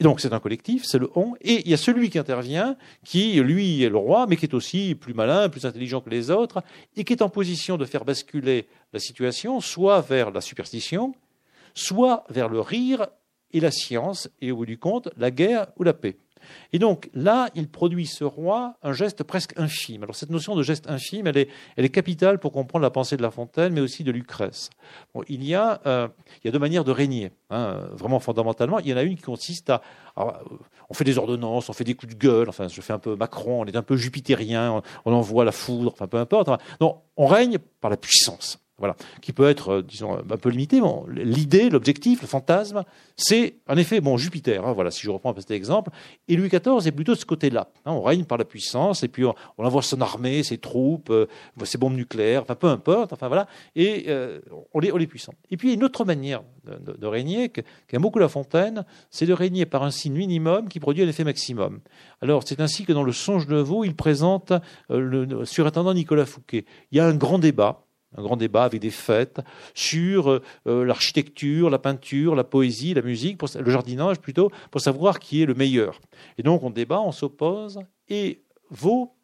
Donc c'est un collectif, c'est le on, et il y a celui qui intervient, qui lui est le roi, mais qui est aussi plus malin, plus intelligent que les autres, et qui est en position de faire basculer la situation soit vers la superstition, soit vers le rire et la science, et au bout du compte, la guerre ou la paix. Et donc là, il produit ce roi un geste presque infime. Alors cette notion de geste infime, elle est, elle est capitale pour comprendre la pensée de La Fontaine, mais aussi de Lucrèce. Bon, il, y a, euh, il y a deux manières de régner, hein, vraiment fondamentalement. Il y en a une qui consiste à, on fait des ordonnances, on fait des coups de gueule. Enfin, je fais un peu Macron, on est un peu jupitérien, on, envoie la foudre, enfin peu importe. non, on règne par la puissance. Voilà, qui peut être, euh, disons, un peu limité. Bon, l'idée, l'objectif, le fantasme, c'est en effet, bon, Jupiter. Hein, voilà, si je reprends cet exemple. Et Louis XIV est plutôt de ce côté-là. Hein, on règne par la puissance, et puis on, envoie son armée, ses troupes, euh, ses bombes nucléaires, enfin peu importe. Enfin voilà, et euh, on, est, puissant. Et puis une autre manière de, régner, qu'aime beaucoup La Fontaine, c'est de régner par un signe minimum qui produit un effet maximum. Alors c'est ainsi que dans le Songe de Vaux, il présente le surintendant Nicolas Fouquet. Il y a un grand débat un grand débat avec des fêtes sur euh, l'architecture, la peinture, la poésie, la musique, le jardinage plutôt, pour savoir qui est le meilleur. Et donc on débat, on s'oppose, et Vaux,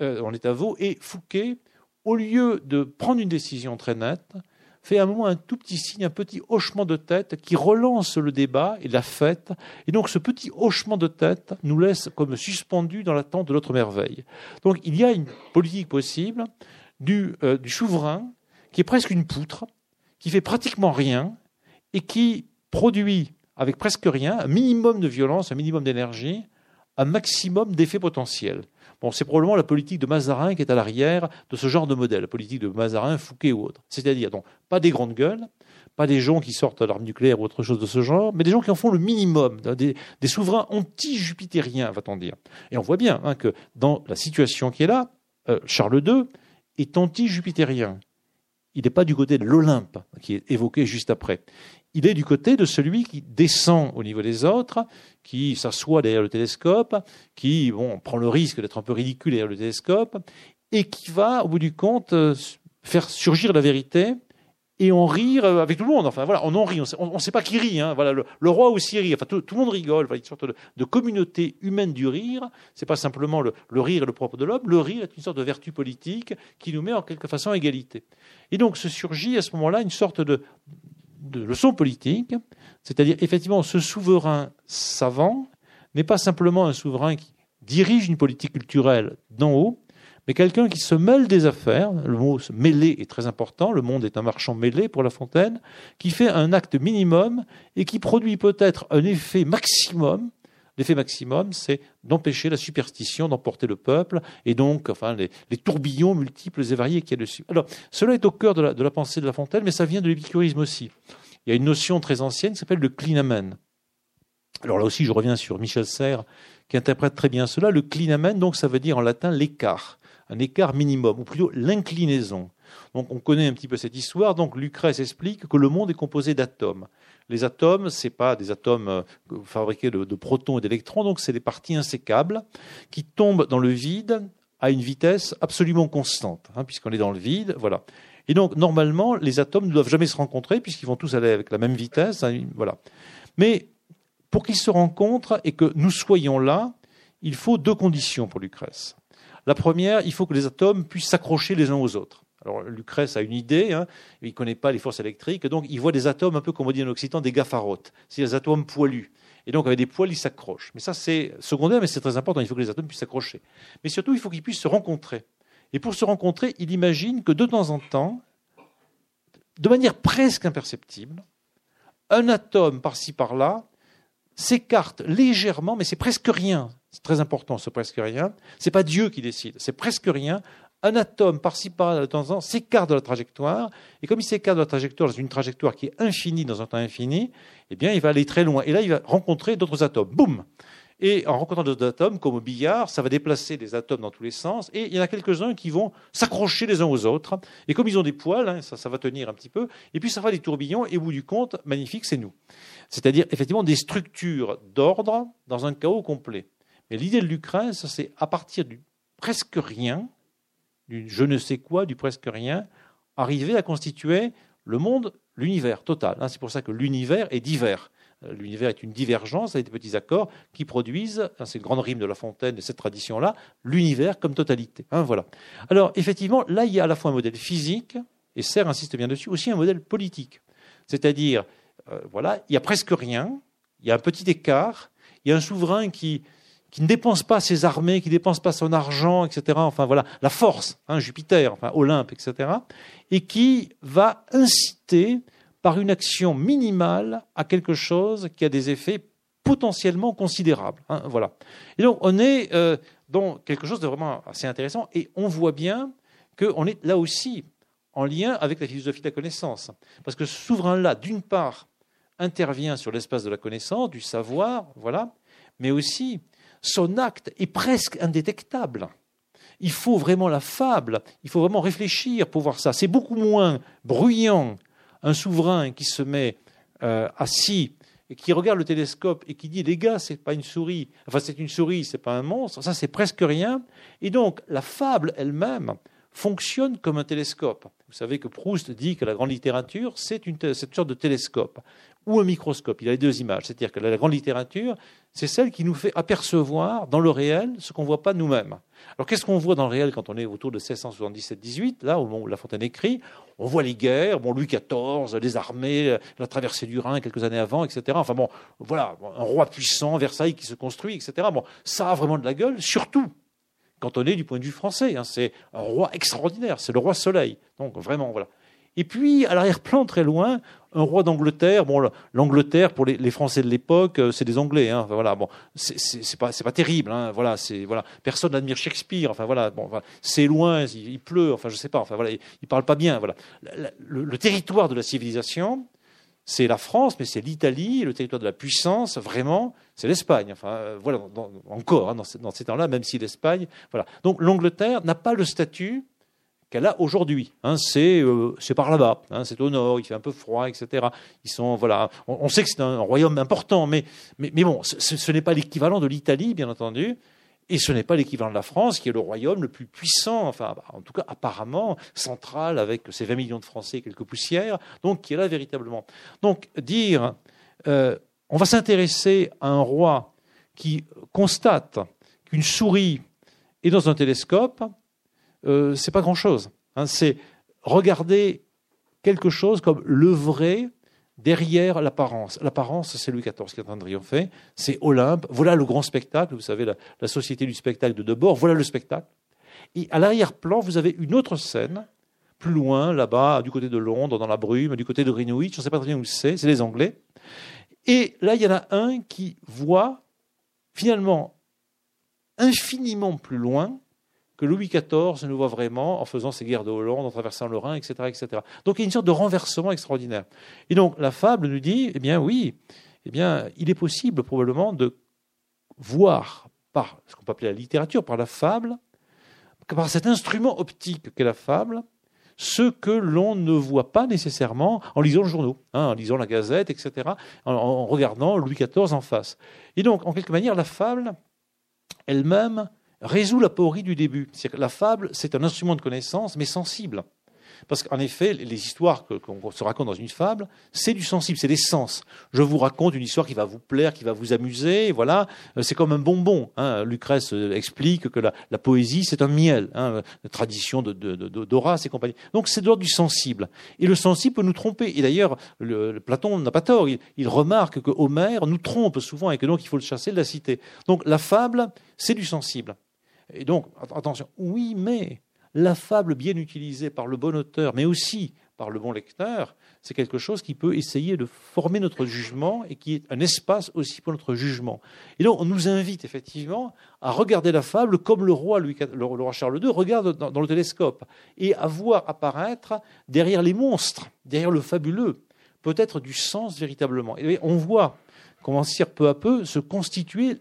euh, on est à Vaux, et Fouquet, au lieu de prendre une décision très nette, fait à un moment un tout petit signe, un petit hochement de tête qui relance le débat et la fête. Et donc ce petit hochement de tête nous laisse comme suspendus dans l'attente de l'autre merveille. Donc il y a une politique possible euh, du, souverain qui est presque une poutre, qui fait pratiquement rien et qui produit avec presque rien un minimum de violence, un minimum d'énergie, un maximum d'effets potentiels. Bon, c'est probablement la politique de Mazarin qui est à l'arrière de ce genre de modèle, la politique de Mazarin, Fouquet ou autre. C'est-à-dire, donc, pas des grandes gueules, pas des gens qui sortent l'arme nucléaire ou autre chose de ce genre, mais des gens qui en font le minimum, des, souverains anti-jupitériens, va-t-on dire. Et on voit bien hein, que dans la situation qui est là, euh, Charles II, est anti-jupitérien. Il n'est pas du côté de l'Olympe, qui est évoqué juste après. Il est du côté de celui qui descend au niveau des autres, qui s'assoit derrière le télescope, qui bon, prend le risque d'être un peu ridicule derrière le télescope, et qui va, au bout du compte, euh, faire surgir la vérité et on rit euh, avec tout le monde. Enfin voilà, on en rit. On ne sait pas qui rit. Hein. Voilà, le, roi aussi rit. Enfin, tout, le monde rigole. Voilà, une sorte de, communauté humaine du rire. C'est pas simplement le, rire le propre de l'homme. Le rire est une sorte de vertu politique qui nous met en quelque façon à égalité. Et donc se surgit à ce moment-là une sorte de leçon politique, c'est-à-dire effectivement ce souverain savant n'est pas simplement un souverain qui dirige une politique culturelle d'en haut, mais quelqu'un qui se mêle des affaires, le mot mêler est très important, le monde est un marchand mêlé pour La Fontaine, qui fait un acte minimum et qui produit peut-être un effet maximum. L'effet maximum, c'est d'empêcher la superstition d'emporter le peuple et donc enfin, les, tourbillons multiples et variés qu'il y a dessus. Alors, cela est au cœur de la, pensée de La Fontaine, mais ça vient de l'épicurisme aussi. Il y a une notion très ancienne qui s'appelle le clinamen. Alors là aussi, je reviens sur Michel Serres, qui interprète très bien cela. Le clinamen, donc, ça veut dire en latin l'écart un écart minimum, ou plutôt l'inclinaison. Donc on connaît un petit peu cette histoire. Donc Lucrèce explique que le monde est composé d'atomes. Les atomes, ce n'est pas des atomes euh, fabriqués de, protons et d'électrons, donc c'est des parties insécables qui tombent dans le vide à une vitesse absolument constante, hein, puisqu'on est dans le vide. Voilà. Et donc normalement, les atomes ne doivent jamais se rencontrer puisqu'ils vont tous aller avec la même vitesse. Hein, voilà. Mais pour qu'ils se rencontrent et que nous soyons là, il faut deux conditions pour Lucrèce. La première, il faut que les atomes puissent s'accrocher les uns aux autres. Alors Lucrèce a une idée, hein, il ne connaît pas les forces électriques, donc il voit des atomes un peu comme on dit en Occitan, des gafarotes, c'est des atomes poilus. Et donc avec des poils, ils s'accrochent. Mais ça c'est secondaire, mais c'est très important, il faut que les atomes puissent s'accrocher. Mais surtout, il faut qu'ils puissent se rencontrer. Et pour se rencontrer, il imagine que de temps en temps, de manière presque imperceptible, un atome par-ci par-là s'écarte légèrement, mais c'est presque rien. C'est très important, ce presque rien. C'est pas Dieu qui décide, c'est presque rien. Un atome par-ci par-là de temps en temps s'écarte de la trajectoire, et comme il s'écarte de la trajectoire dans une trajectoire qui est infinie dans un temps infini, eh bien, il va aller très loin. Et là, il va rencontrer d'autres atomes. Boum Et en rencontrant d'autres atomes, comme au billard, ça va déplacer des atomes dans tous les sens, et il y en a quelques-uns qui vont s'accrocher les uns aux autres. Et comme ils ont des poils, hein, ça, ça va tenir un petit peu, et puis ça va des tourbillons, et au bout du compte, magnifique, c'est nous. C'est-à-dire, effectivement, des structures d'ordre dans un chaos complet. L'idée de Lucrèce, c'est à partir du presque rien, du je ne sais quoi, du presque rien, arriver à constituer le monde l'univers total. Hein. C'est pour ça que l'univers est divers. Euh, l'univers est une divergence avec des petits accords qui produisent, hein, c'est une grande rime de La Fontaine de cette tradition-là, l'univers comme totalité. Hein, voilà. Alors, effectivement, là, il y a à la fois un modèle physique, et Serre insiste bien dessus, aussi un modèle politique. C'est-à-dire, euh, voilà, il n'y a presque rien, il y a un petit écart, il y a un souverain qui, qui ne dépense pas ses armées, qui ne dépense pas son argent, etc. Enfin voilà, la force, hein, Jupiter, enfin Olympe, etc. Et qui va inciter par une action minimale à quelque chose qui a des effets potentiellement considérables. Hein, voilà. Et donc on est euh, dans quelque chose de vraiment assez intéressant et on voit bien qu'on est là aussi en lien avec la philosophie de la connaissance. Parce que ce souverain-là, d'une part, intervient sur l'espace de la connaissance, du savoir, voilà, mais aussi son acte est presque indétectable. Il faut vraiment la fable, il faut vraiment réfléchir pour voir ça. C'est beaucoup moins bruyant un souverain qui se met euh, assis et qui regarde le télescope et qui dit les gars, c'est pas une souris, enfin c'est une souris, c'est pas un monstre, ça c'est presque rien. Et donc la fable elle-même fonctionne comme un télescope. Vous savez que Proust dit que la grande littérature, c'est cette sorte de télescope ou un microscope. Il a les deux images. C'est-à-dire que la grande littérature, c'est celle qui nous fait apercevoir dans le réel ce qu'on ne voit pas nous-mêmes. Alors qu'est-ce qu'on voit dans le réel quand on est autour de 1677-18, là, au moment où La Fontaine écrit? On voit les guerres, bon, Louis XIV, les armées, la traversée du Rhin quelques années avant, etc. Enfin bon, voilà, un roi puissant, Versailles qui se construit, etc. Bon, ça a vraiment de la gueule, surtout quand on est du point de vue français. Hein. c'est un roi extraordinaire, c'est le roi Soleil. Donc vraiment, voilà. Et puis, à l'arrière-plan, très loin, un roi d'Angleterre. Bon, l'Angleterre, pour les, Français de l'époque, euh, c'est des Anglais. Hein. voilà, bon, c'est pas, terrible. Hein. Voilà, personne n'admire Shakespeare. Enfin voilà, bon, c'est loin, il, pleut. Enfin, je sais pas. Enfin voilà, il, parle pas bien. Voilà, le, territoire de la civilisation, c'est la France, mais c'est l'Italie, le territoire de la puissance, vraiment, c'est l'Espagne. Enfin, euh, voilà, encore hein, dans, dans ces temps-là, même si l'Espagne, voilà. Donc l'Angleterre n'a pas le statut qu'elle a aujourd'hui. Hein, euh, c'est par là-bas, hein, c'est au nord, il fait un peu froid, etc. On, sait que c'est un royaume important, mais mais, bon, ce, n'est pas l'équivalent de l'Italie, bien entendu, et ce n'est pas l'équivalent de la France, qui est le royaume le plus puissant, enfin en tout cas apparemment central avec ses 20 millions de Français et quelques poussières, donc qui est là véritablement. Donc dire, euh, on va s'intéresser à un roi qui constate qu'une souris est dans un télescope euh, c'est pas grand-chose. Hein. c'est regarder quelque chose comme le vrai derrière l'apparence. L'apparence, c'est Louis XIV qui est en train de triompher, c'est Olympe, voilà le grand spectacle, vous savez, la, société du spectacle de Debord, voilà le spectacle. Et à l'arrière-plan, vous avez une autre scène, plus loin, là-bas, du côté de Londres, dans la brume, du côté de Greenwich, on ne sait pas très bien où c'est, c'est les Anglais. Et là, il y en a un qui voit, finalement, infiniment plus loin, que Louis XIV ne voit vraiment en faisant ses guerres de Hollande, en traversant le Rhin, etc., etc. Donc il y a une sorte de renversement extraordinaire. Et donc la fable nous dit, eh bien oui, eh bien il est possible probablement de voir par ce qu'on peut appeler la littérature, par la fable, par cet instrument optique qu'est la fable, ce que l'on ne voit pas nécessairement en lisant le journaux, hein, en lisant la Gazette, etc., en regardant Louis XIV en face. Et donc, en quelque manière, la fable elle-même résout la porie du début. La fable, c'est un instrument de connaissance, mais sensible. Parce qu'en effet, les histoires qu'on se raconte dans une fable, c'est du sensible, c'est des sens. Je vous raconte une histoire qui va vous plaire, qui va vous amuser, voilà. Euh, c'est comme un bonbon. Hein. Lucrèce euh, explique que la, poésie, c'est un miel, hein, tradition d'Horace et compagnie. Donc c'est de l'ordre du sensible. Et le sensible peut nous tromper. Et d'ailleurs, le, Platon n'a pas tort. Il, il remarque que Homère nous trompe souvent et que donc il faut le chasser de la cité. Donc la fable, c'est du sensible. Et donc, attention, oui, mais la fable bien utilisée par le bon auteur, mais aussi par le bon lecteur, c'est quelque chose qui peut essayer de former notre jugement et qui est un espace aussi pour notre jugement. Et donc, on nous invite effectivement à regarder la fable comme le roi, Louis, le roi Charles II regarde dans, le télescope et à voir apparaître derrière les monstres, derrière le fabuleux, peut-être du sens véritablement. Et on voit comment peu à peu se constituer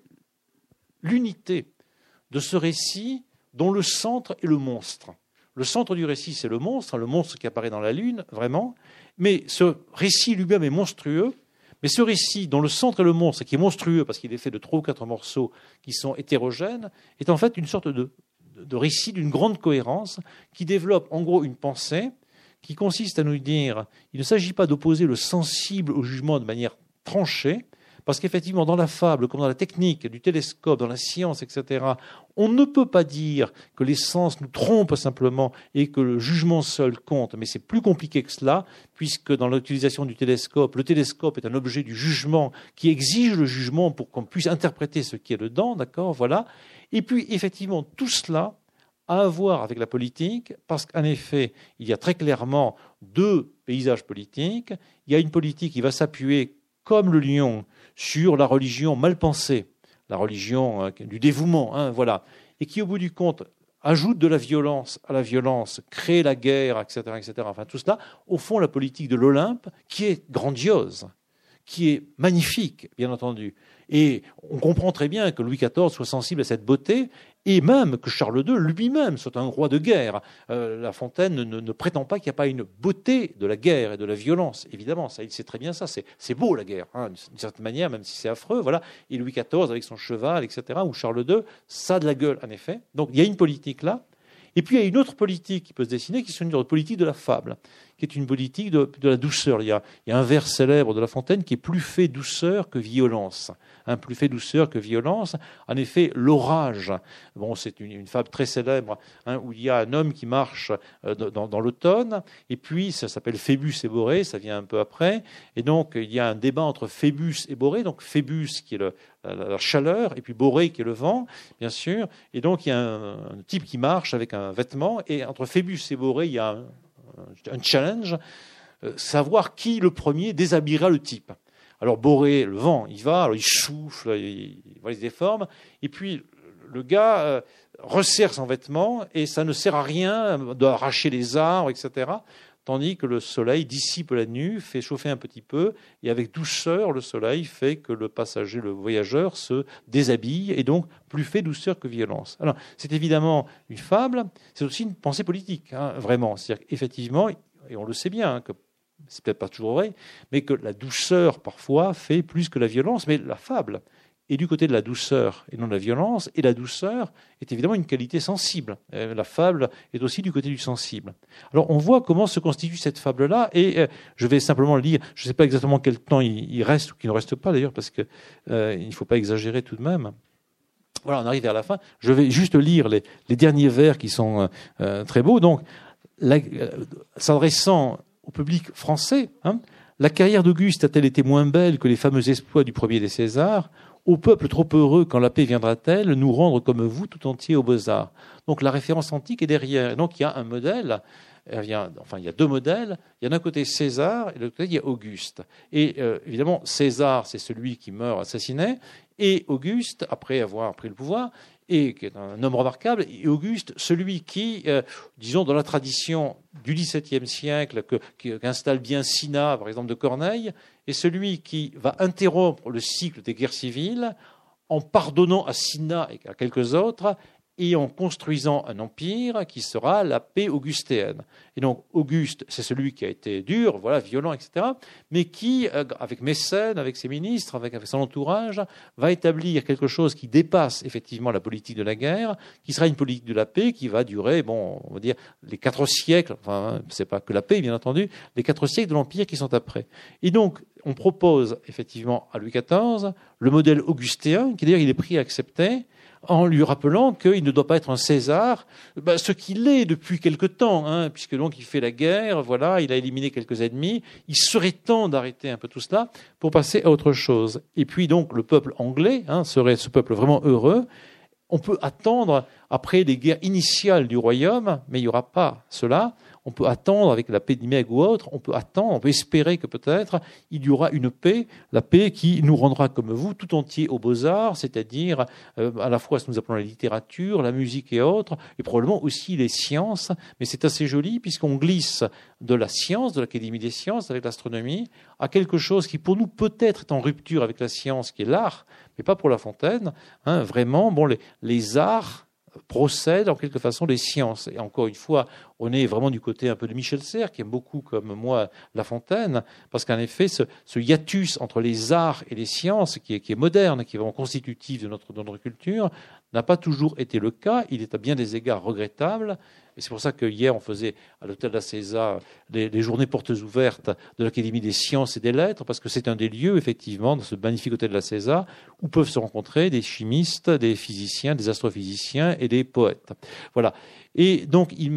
l'unité de ce récit dont le centre est le monstre. Le centre du récit, c'est le monstre, le monstre qui apparaît dans la Lune, vraiment. Mais ce récit lui-même est monstrueux. Mais ce récit, dont le centre est le monstre, qui est monstrueux parce qu'il est fait de trois ou quatre morceaux qui sont hétérogènes, est en fait une sorte de, de récit d'une grande cohérence qui développe en gros une pensée qui consiste à nous dire il ne s'agit pas d'opposer le sensible au jugement de manière tranchée, parce qu'effectivement, dans la fable, comme dans la technique du télescope, dans la science, etc., on ne peut pas dire que les sens nous trompent simplement et que le jugement seul compte, mais c'est plus compliqué que cela, puisque dans l'utilisation du télescope, le télescope est un objet du jugement qui exige le jugement pour qu'on puisse interpréter ce qui est dedans, d'accord Voilà. Et puis, effectivement, tout cela a à voir avec la politique, parce qu'en effet, il y a très clairement deux paysages politiques. Il y a une politique qui va s'appuyer, comme le lion, sur la religion mal pensée, la religion euh, du dévouement, hein, voilà, et qui, au bout du compte, ajoute de la violence à la violence, crée la guerre, etc., etc. Enfin, tout cela, au fond, la politique de l'Olympe, qui est grandiose, qui est magnifique, bien entendu. Et on comprend très bien que Louis XIV soit sensible à cette beauté, et même que Charles II lui-même soit un roi de guerre. Euh, la Fontaine ne, prétend pas qu'il n'y a pas une beauté de la guerre et de la violence. Évidemment, ça, il sait très bien ça. C'est beau la guerre, hein, d'une certaine manière, même si c'est affreux. Voilà. Et Louis XIV avec son cheval, etc., ou Charles II, ça de la gueule, en effet. Donc il y a une politique là. Et puis il y a une autre politique qui peut se dessiner, qui est une politique de la fable, qui est une politique de, la douceur. Il y, a, un vers célèbre de La Fontaine qui est plus fait douceur que violence un plus fait douceur que violence. En effet, l'orage, bon, c'est une, fable très célèbre hein, où il y a un homme qui marche euh, dans, l'automne, et puis ça s'appelle Phébus et Borée, ça vient un peu après, et donc il y a un débat entre Phébus et Borée, donc Phébus qui est la, chaleur, et puis Borée qui est le vent, bien sûr, et donc il y a un, type qui marche avec un vêtement, et entre Phébus et Borée, il y a un, challenge, euh, savoir qui le premier déshabillera le type. Alors Boré, le vent, il va, alors il souffle, il, il, se déforme, et puis le gars euh, resserre son vêtement et ça ne sert à rien d'arracher les arbres, etc. Tandis que le soleil dissipe la nuit, fait chauffer un petit peu, et avec douceur, le soleil fait que le passager, le voyageur, se déshabille, et donc plus fait douceur que violence. Alors, c'est évidemment une fable, c'est aussi une pensée politique, hein, vraiment. C'est-à-dire qu'effectivement, et on le sait bien, hein, que c'est peut-être pas toujours vrai, mais que la douceur parfois fait plus que la violence, mais la fable est du côté de la douceur et non de la violence, et la douceur est évidemment une qualité sensible. Euh, la fable est aussi du côté du sensible. Alors on voit comment se constitue cette fable-là, et euh, je vais simplement lire, je ne sais pas exactement quel temps il reste ou qu'il ne reste pas d'ailleurs, parce qu'il euh, ne faut pas exagérer tout de même. Voilà, on arrive vers la fin. Je vais juste lire les, derniers vers qui sont très beaux. Donc, s'adressant au public français. Hein. La carrière d'Auguste a-t-elle été moins belle que les fameux exploits du premier des Césars Au peuple trop heureux, quand la paix viendra-t-elle nous rendre comme vous tout entier aux beaux-arts? Donc la référence antique est derrière. Donc il y a un modèle, enfin il y a deux modèles. Il y a d'un côté César et de l'autre côté il y a Auguste. Et euh, évidemment, César, c'est celui qui meurt assassiné. Et Auguste, après avoir pris le pouvoir, et qui est un homme remarquable, et Auguste, celui qui, euh, disons, dans la tradition du XVIIe siècle, qu'installe bien Sina, par exemple, de Corneille, est celui qui va interrompre le cycle des guerres civiles en pardonnant à Sina et à quelques autres et en construisant un empire qui sera la paix augustéenne. Et donc Auguste, c'est celui qui a été dur, voilà, violent, etc., mais qui, euh, avec Mécène, avec ses ministres, avec, son entourage, va établir quelque chose qui dépasse effectivement la politique de la guerre, qui sera une politique de la paix qui va durer, bon, on va dire, les quatre siècles, enfin, c'est pas que la paix, bien entendu, les quatre siècles de l'empire qui sont après. Et donc, on propose effectivement à Louis XIV le modèle augustéen, qui d'ailleurs il est pris à accepter, en lui rappelant qu'il ne doit pas être un César, ben, ce qu'il est depuis quelque temps, hein, puisque donc il fait la guerre, voilà, il a éliminé quelques ennemis. Il serait temps d'arrêter un peu tout cela pour passer à autre chose. Et puis donc le peuple anglais hein, serait ce peuple vraiment heureux. On peut attendre après les guerres initiales du royaume, mais il n'y aura pas cela on peut attendre avec la paix d'Imeg ou autre, on peut attendre, on peut espérer que peut-être il y aura une paix, la paix qui nous rendra comme vous tout entier aux beaux-arts, c'est-à-dire euh, à la fois ce que nous appelons la littérature, la musique et autres, et probablement aussi les sciences, mais c'est assez joli puisqu'on glisse de la science, de l'Académie des sciences avec l'astronomie, à quelque chose qui pour nous peut-être est en rupture avec la science, qui est l'art, mais pas pour La Fontaine. Hein, vraiment, bon, les, les arts procède en quelque façon des sciences. Et encore une fois, on est vraiment du côté un peu de Michel Serres, qui aime beaucoup, comme moi, La Fontaine, parce qu'en effet, ce, hiatus entre les arts et les sciences, qui est, qui est moderne, qui est vraiment constitutif de notre, de notre culture, n'a pas toujours été le cas. Il est à bien des égards regrettable. Et c'est pour ça que hier, on faisait à l'hôtel de la César les, journées portes ouvertes de l'Académie des sciences et des lettres, parce que c'est un des lieux, effectivement, dans ce magnifique hôtel de la César, où peuvent se rencontrer des chimistes, des physiciens, des astrophysiciens et des poètes. Voilà. Et donc, il,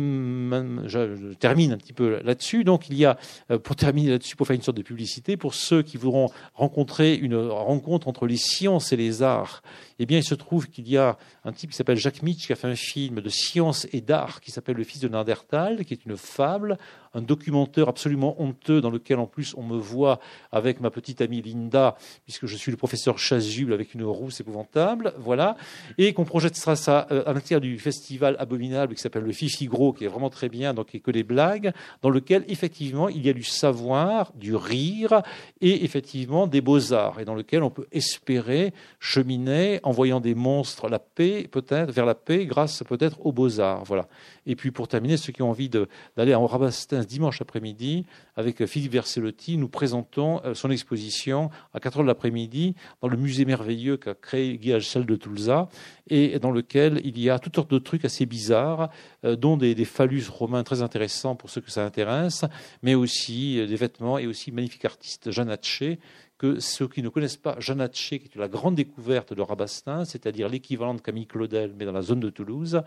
je, termine un petit peu là-dessus. Donc, il y a, euh, pour terminer là-dessus, pour faire une sorte de publicité, pour ceux qui voudront rencontrer une rencontre entre les sciences et les arts, eh bien, il se trouve qu'il y a un type qui s'appelle Jacques Mitch qui a fait un film de science et d'art qui s'appelle Le Fils de Nandertal, qui est une fable un documentaire absolument honteux dans lequel en plus on me voit avec ma petite amie Linda, puisque je suis le professeur chasuble avec une rousse épouvantable, voilà, et qu'on projettera ça euh, à l'intérieur du festival abominable qui s'appelle le Fifi Gros, qui est vraiment très bien, donc et que des blagues, dans lequel effectivement il y a du savoir, du rire et effectivement des beaux-arts, et dans lequel on peut espérer cheminer en voyant des monstres la paix, peut-être, vers la paix, grâce peut-être aux beaux-arts, voilà. Et puis pour terminer, ceux qui ont envie d'aller en Rabastin dimanche après-midi, avec Philippe Versellotti, nous présentons euh, son exposition à 4 heures de l'après-midi dans le musée merveilleux qu'a créé Guy Hachel de Toulza, et dans lequel il y a toutes sortes de trucs assez bizarres, euh, dont des, phallus romains très intéressants pour ceux que ça intéresse, mais aussi euh, des vêtements et aussi magnifique artiste Jeanne Hatché, que ceux qui ne connaissent pas Jeanne Hatché, qui est la grande découverte de Rabastin, c'est-à-dire l'équivalent de Camille Claudel, mais dans la zone de Toulouse,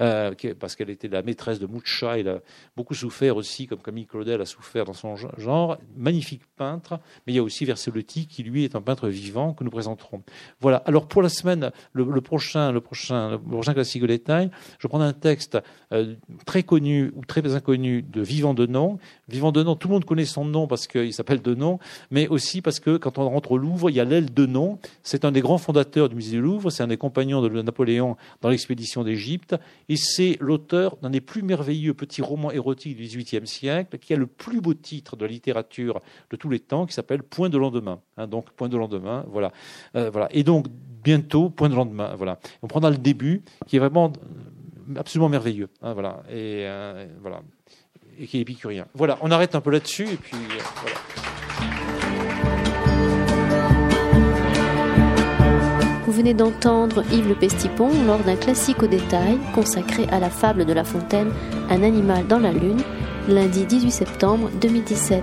euh, parce qu'elle était la maîtresse de Moucha, elle a beaucoup souffert aussi, comme Camille Claudel a souffert dans son genre. Magnifique peintre, mais il y a aussi Verselotti, qui lui est un peintre vivant que nous présenterons. Voilà. Alors pour la semaine, le, prochain, le prochain, le prochain classique de détail, je prends un texte euh, très connu ou très inconnu de Vivant de Nom. Vivant de Nom, tout le monde connaît son nom parce qu'il s'appelle de Nom, mais aussi parce quand on rentre au Louvre, il y a l'aile de nom. C'est un des grands fondateurs du musée du Louvre, c'est un des compagnons de Napoléon dans l'expédition d'Égypte, et c'est l'auteur d'un des plus merveilleux petits romans érotiques du XVIIIe siècle, qui a le plus beau titre de la littérature de tous les temps, qui s'appelle Point de lendemain. Hein, donc Point de lendemain, voilà, euh, voilà. Et donc bientôt Point de lendemain, voilà. On prendra le début, qui est vraiment absolument merveilleux, hein, voilà. Et euh, voilà et qui est épicurien. Voilà, on arrête un peu là-dessus et puis euh. Vous venez d'entendre Yves Le Pestipon lors d'un classique au détail consacré à la fable de La Fontaine, Un animal dans la lune, lundi 18 septembre 2017.